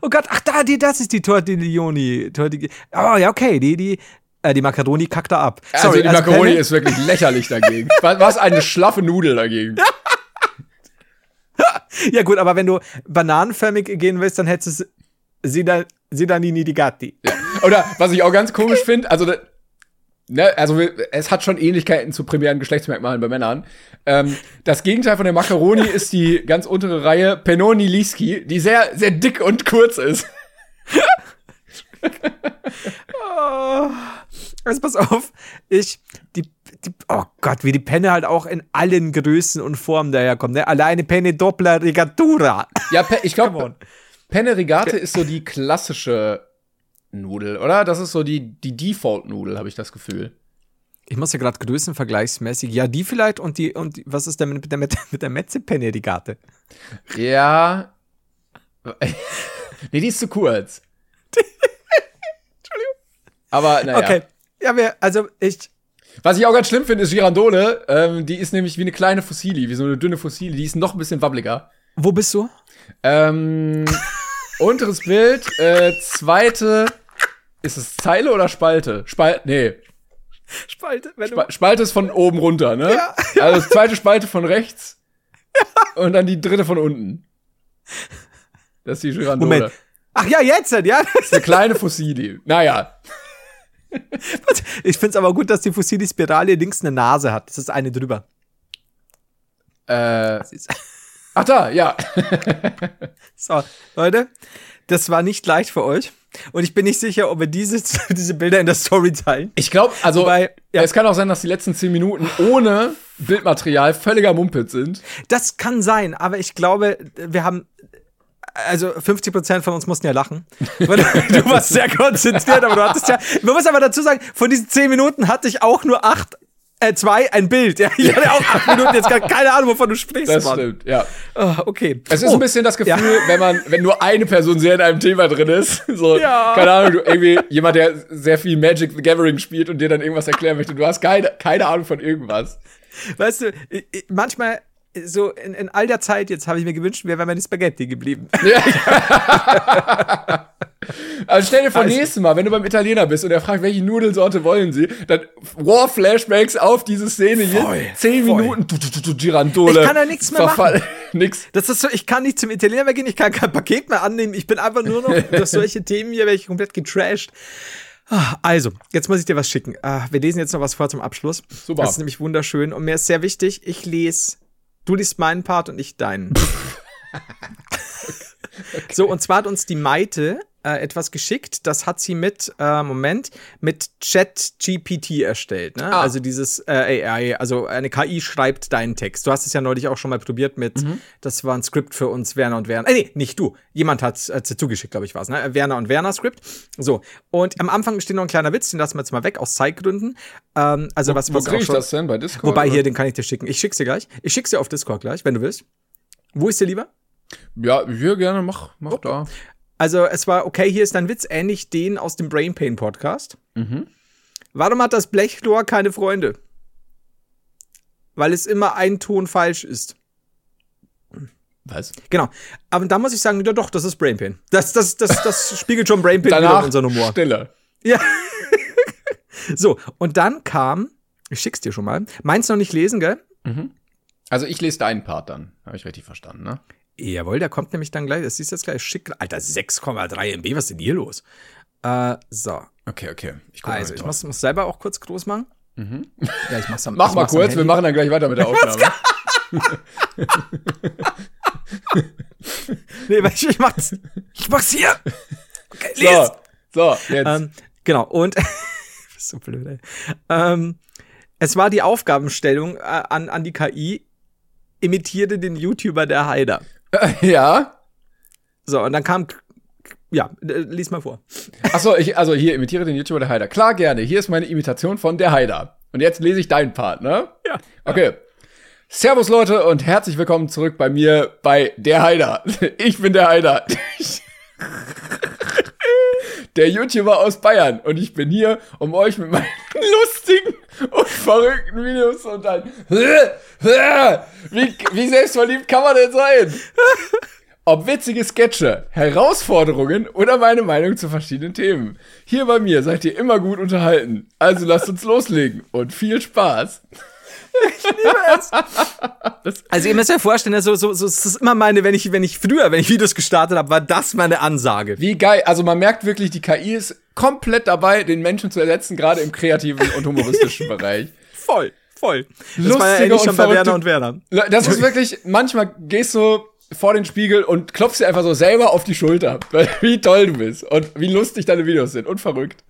oh Gott, ach da, die, das ist die Tortiglioni. Oh ja, okay, die, die, äh, die Macaroni kackt da ab. Sorry, also die also Macaroni ist wirklich lächerlich dagegen. Was eine schlaffe Nudel dagegen. ja gut, aber wenn du bananenförmig gehen willst, dann hättest du Sidanini di Gatti. Ja. Oder was ich auch ganz komisch finde, also ne, also es hat schon Ähnlichkeiten zu primären Geschlechtsmerkmalen bei Männern. Ähm, das Gegenteil von der Macaroni ist die ganz untere Reihe Penoni Liski, die sehr, sehr dick und kurz ist. Oh. Also pass auf, ich, die, die, oh Gott, wie die Penne halt auch in allen Größen und Formen daherkommt, ne? Alleine Penne Doppler Rigatura. Ja, ich glaube, Penne Rigate ist so die klassische Nudel, oder? Das ist so die, die Default-Nudel, habe ich das Gefühl. Ich muss ja gerade größenvergleichsmäßig. Ja, die vielleicht und die, und die, was ist denn mit der, mit, mit der Metze-Penne Rigate? Ja. nee, die ist zu kurz. Entschuldigung. Aber, naja. Okay. Ja, wir, also ich. Was ich auch ganz schlimm finde, ist Girandole. Ähm, die ist nämlich wie eine kleine Fossili, wie so eine dünne Fossili. Die ist noch ein bisschen wabbliger. Wo bist du? Ähm, unteres Bild, äh, zweite. Ist es Zeile oder Spalte? Spalte, nee. Spalte, wenn du Spalte ist von oben runter, ne? Ja. Also zweite Spalte von rechts. Ja. Und dann die dritte von unten. Das ist die Girandole. Moment. Ach ja, jetzt, ja. Das ist eine kleine Fossili. Naja. Ich finde es aber gut, dass die fossile Spirale links eine Nase hat. Das ist eine drüber. Äh. Ach da, ja. so, Leute, das war nicht leicht für euch. Und ich bin nicht sicher, ob wir diese, diese Bilder in der Story teilen. Ich glaube, also Wobei, ja. es kann auch sein, dass die letzten zehn Minuten ohne Bildmaterial völliger Mumpit sind. Das kann sein, aber ich glaube, wir haben also 50 Prozent von uns mussten ja lachen. du warst sehr konzentriert, aber du hattest ja. Man muss aber dazu sagen, von diesen 10 Minuten hatte ich auch nur acht äh, zwei, ein Bild. Ja, ich hatte auch acht Minuten jetzt gar keine Ahnung, wovon du sprichst. Das Mann. stimmt, ja. Oh, okay. Es ist oh. ein bisschen das Gefühl, ja. wenn man, wenn nur eine Person sehr in einem Thema drin ist, so, ja. keine Ahnung, du irgendwie jemand, der sehr viel Magic the Gathering spielt und dir dann irgendwas erklären möchte, du hast keine, keine Ahnung von irgendwas. Weißt du, manchmal so in, in all der Zeit jetzt habe ich mir gewünscht, wäre meine Spaghetti geblieben. Ja. also stell dir vor, also, nächstes Mal, wenn du beim Italiener bist und er fragt, welche Nudelsorte wollen sie, dann War-Flashbacks auf diese Szene voll, hier. Zehn voll. Minuten, du, du, du, Girandole. Ich kann da nichts mehr Verfall. machen. nix. Das ist so, ich kann nicht zum Italiener mehr gehen, ich kann kein Paket mehr annehmen. Ich bin einfach nur noch durch solche Themen hier, werde ich komplett getrashed. Ah, also, jetzt muss ich dir was schicken. Ah, wir lesen jetzt noch was vor zum Abschluss. Super. Das ist nämlich wunderschön und mir ist sehr wichtig, ich lese Du liest meinen Part und ich deinen. okay. So, und zwar hat uns die Maite äh, etwas geschickt. Das hat sie mit, äh, Moment, mit ChatGPT erstellt. Ne? Ah. Also dieses äh, AI, also eine KI schreibt deinen Text. Du hast es ja neulich auch schon mal probiert mit, mhm. das war ein Skript für uns, Werner und Werner. Äh, nee, nicht du. Jemand hat es äh, zugeschickt, glaube ich, war es. Ne? Werner und Werner Skript. So, und am Anfang steht noch ein kleiner Witz, den lassen wir jetzt mal weg, aus Zeitgründen. Ähm, also wo, was, was wo krieg ich schon, das denn? Bei Discord? Wobei, oder? hier, den kann ich dir schicken. Ich schick's dir gleich. Ich schick's dir auf Discord gleich, wenn du willst. Wo ist dir lieber? Ja, hier gerne, mach, mach okay. da. Also es war, okay, hier ist ein Witz, ähnlich den aus dem Brain Pain Podcast. Mhm. Warum hat das Blechrohr keine Freunde? Weil es immer ein Ton falsch ist. Was? Genau. Aber da muss ich sagen, ja doch, das ist Brain Pain. Das, das, das, das spiegelt schon Brain Pain Danach unseren Humor. Stille. Ja. so, und dann kam, ich schick's dir schon mal, meinst du noch nicht lesen, gell? Mhm. Also ich lese deinen Part dann. Habe ich richtig verstanden, ne? Jawohl, der kommt nämlich dann gleich. Das siehst du jetzt gleich schick. Alter, 6,3 MB, was ist denn hier los? Äh, so. Okay, okay. Ich also, ich muss, muss, selber auch kurz groß machen. Mhm. Ja, ich mach's am Mach ich mal kurz, wir machen dann gleich weiter mit der Aufnahme. nee, ich, ich mach's. Ich mach's hier. Okay, so, so, jetzt. Ähm, genau, und. so blöd, ey. Ähm, es war die Aufgabenstellung äh, an, an die KI, imitierte den YouTuber der Heider. Ja. So, und dann kam ja, äh, lies mal vor. Achso, ich, also hier imitiere den YouTuber der Heider. Klar, gerne. Hier ist meine Imitation von der Heider. Und jetzt lese ich deinen Part, ne? Ja. Okay. Servus Leute und herzlich willkommen zurück bei mir bei der Heider. Ich bin der Heider. Der YouTuber aus Bayern und ich bin hier, um euch mit meinen lustigen und verrückten Videos zu unterhalten. Wie, wie selbstverliebt kann man denn sein? Ob witzige Sketche, Herausforderungen oder meine Meinung zu verschiedenen Themen. Hier bei mir seid ihr immer gut unterhalten. Also lasst uns loslegen und viel Spaß. Ich liebe es. also ihr müsst euch vorstellen, so, so, so es ist immer meine, wenn ich, wenn ich früher, wenn ich Videos gestartet habe, war das meine Ansage. Wie geil. Also man merkt wirklich, die KI ist komplett dabei, den Menschen zu ersetzen, gerade im kreativen und humoristischen Bereich. Voll, voll. Das Lustige war ja ähnlich schon bei Werner und Werner. Das ist wirklich, manchmal gehst du vor den Spiegel und klopfst dir einfach so selber auf die Schulter, wie toll du bist und wie lustig deine Videos sind und verrückt.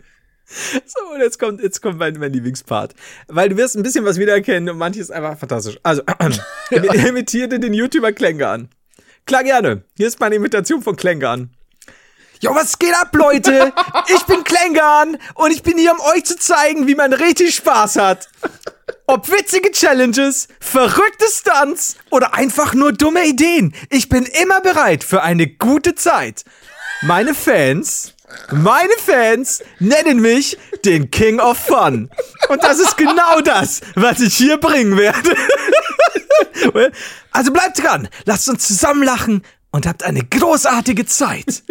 So, und jetzt kommt, jetzt kommt mein, mein Lieblingspart. Weil du wirst ein bisschen was wiedererkennen und manches einfach fantastisch. Also, ja. imitierte den YouTuber Klängern. Klar gerne. Hier ist meine Imitation von Klängern. Jo, was geht ab, Leute? Ich bin Klängern und ich bin hier, um euch zu zeigen, wie man richtig Spaß hat. Ob witzige Challenges, verrückte Stunts oder einfach nur dumme Ideen. Ich bin immer bereit für eine gute Zeit. Meine Fans meine Fans nennen mich den King of Fun. Und das ist genau das, was ich hier bringen werde. Also bleibt dran, lasst uns zusammen lachen und habt eine großartige Zeit.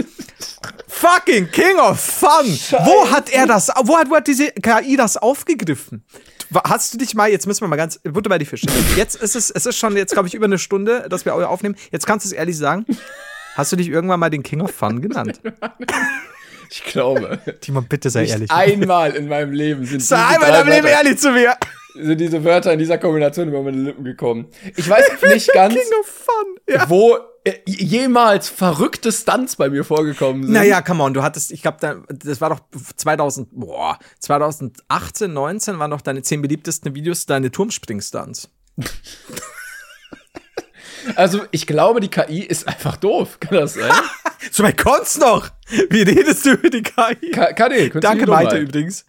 Fucking King of Fun. Scheiße. Wo hat er das, wo hat, wo hat diese KI das aufgegriffen? Hast du dich mal, jetzt müssen wir mal ganz, Butter bei die Fische. Jetzt ist es, es ist schon jetzt, glaube ich, über eine Stunde, dass wir aufnehmen. Jetzt kannst du es ehrlich sagen. Hast du dich irgendwann mal den King of Fun genannt? Ich glaube. Timon, bitte sei nicht ehrlich. Einmal in meinem Leben sind Sei einmal in deinem Leben ehrlich zu mir. Sind diese Wörter in dieser Kombination über meine Lippen gekommen. Ich weiß nicht ganz. Ja. wo äh, jemals verrückte Stunts bei mir vorgekommen sind. Naja, come on, du hattest, ich glaube, das war doch 2000, boah, 2018, 19 waren doch deine zehn beliebtesten Videos deine Turmspring-Stunts. Also, ich glaube, die KI ist einfach doof. Kann das sein? so weit kommt's noch. Wie redest du über die KI? Ka KD, Danke, Maite, übrigens.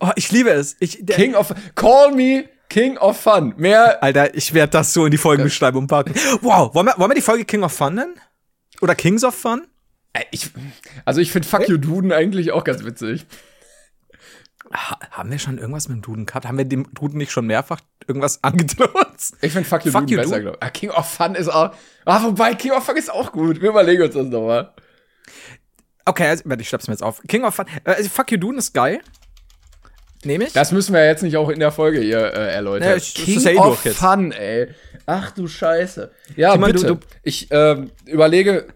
Oh, ich liebe es. Ich, King of, call me King of Fun. Mehr. Alter, ich werde das so in die Folgenbeschreibung packen. Wow, wollen wir, wollen wir die Folge King of Fun nennen? Oder Kings of Fun? Äh, ich, also ich finde Fuck You Duden eigentlich auch ganz witzig. Ha haben wir schon irgendwas mit dem Duden gehabt? Haben wir dem Duden nicht schon mehrfach irgendwas angedroht? Ich finde Fuck You Fuck Duden you besser, glaube ich. Ah, King of Fun ist auch. Ah, wobei, King of Fun ist auch gut. Wir überlegen uns das nochmal. Okay, also, ich schreib's mir jetzt auf. King of Fun. Äh, also, Fuck You Duden ist geil. Nehme ich? Das müssen wir jetzt nicht auch in der Folge hier äh, erläutern. Ja, ich, King ja eh of Fun, ey. Ach du Scheiße. Ja, Timon, bitte. Du, du ich äh, überlege,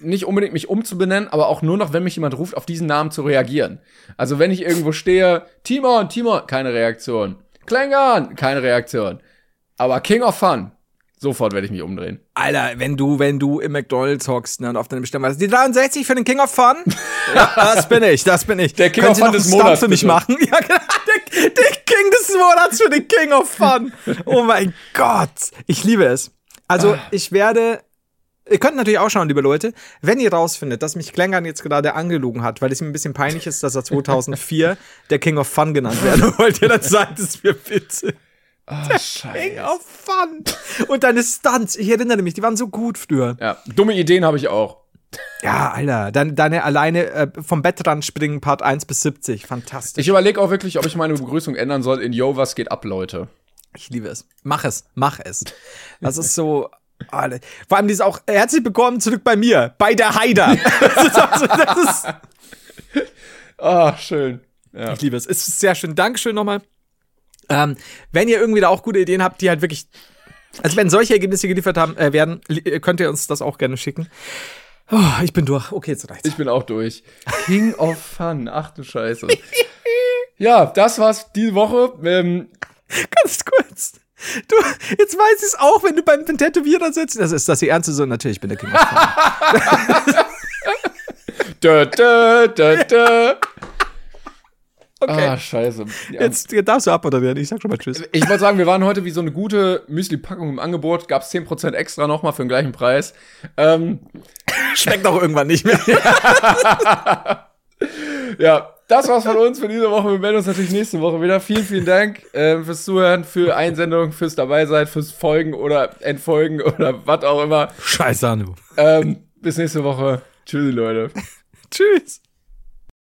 nicht unbedingt mich umzubenennen, aber auch nur noch, wenn mich jemand ruft, auf diesen Namen zu reagieren. Also wenn ich irgendwo stehe, Timon, Timon, keine Reaktion. Klängern, keine Reaktion. Aber King of Fun, sofort werde ich mich umdrehen. Alter, wenn du, wenn du im McDonalds hockst ne, und auf deinem Bestellung warst, die 63 für den King of Fun? ja, das bin ich, das bin ich. Der King Können of Fun des Monats für mich bitte. machen? Ja, genau, der, der King des Monats für den King of Fun. Oh mein Gott, ich liebe es. Also, ah. ich werde Ihr könnt natürlich auch schauen, liebe Leute, wenn ihr rausfindet, dass mich Klängern jetzt gerade angelogen hat, weil es ihm ein bisschen peinlich ist, dass er 2004 der King of Fun genannt werden wollte, dann sagt es mir bitte. Oh, der Scheiße. King of Fun. Und deine Stunts, ich erinnere mich, die waren so gut früher. Ja, dumme Ideen habe ich auch. Ja, Alter, deine, deine alleine äh, vom Bettrand springen Part 1 bis 70, fantastisch. Ich überlege auch wirklich, ob ich meine Begrüßung ändern soll in Yo, was geht ab, Leute. Ich liebe es. Mach es, mach es. Das ist so, alle. Vor allem dieses auch herzlich willkommen zurück bei mir, bei der Haider. das ist, also, das ist oh, schön. Ja. Ich liebe es. Es ist sehr schön. Dankeschön nochmal. Ähm, wenn ihr irgendwie da auch gute Ideen habt, die halt wirklich, also wenn solche Ergebnisse geliefert haben, äh, werden, könnt ihr uns das auch gerne schicken. Oh, ich bin durch. Okay, jetzt reicht's. Ich bin auch durch. King of Fun. Ach du Scheiße. ja, das war's diese Woche. Ähm, Ganz kurz. Du, jetzt weiß ich es auch, wenn du beim Tätowierer sitzt. Das ist das die ernste so. Natürlich, ich bin der King of da, da, da, da. Okay. Ah, scheiße. Ja. Jetzt darfst du abmoderieren. Ich sag schon mal Tschüss. Ich wollte sagen, wir waren heute wie so eine gute Müsli-Packung im Angebot. Gab es 10% extra nochmal für den gleichen Preis. Ähm, Schmeckt auch irgendwann nicht mehr. ja, das war's von uns für diese Woche. Wir melden uns natürlich nächste Woche wieder. Vielen, vielen Dank äh, fürs Zuhören, für Einsendungen, fürs Dabeisein, fürs Folgen oder Entfolgen oder was auch immer. Scheiße, Anu. Ähm, bis nächste Woche. Tschüssi, Leute. Tschüss.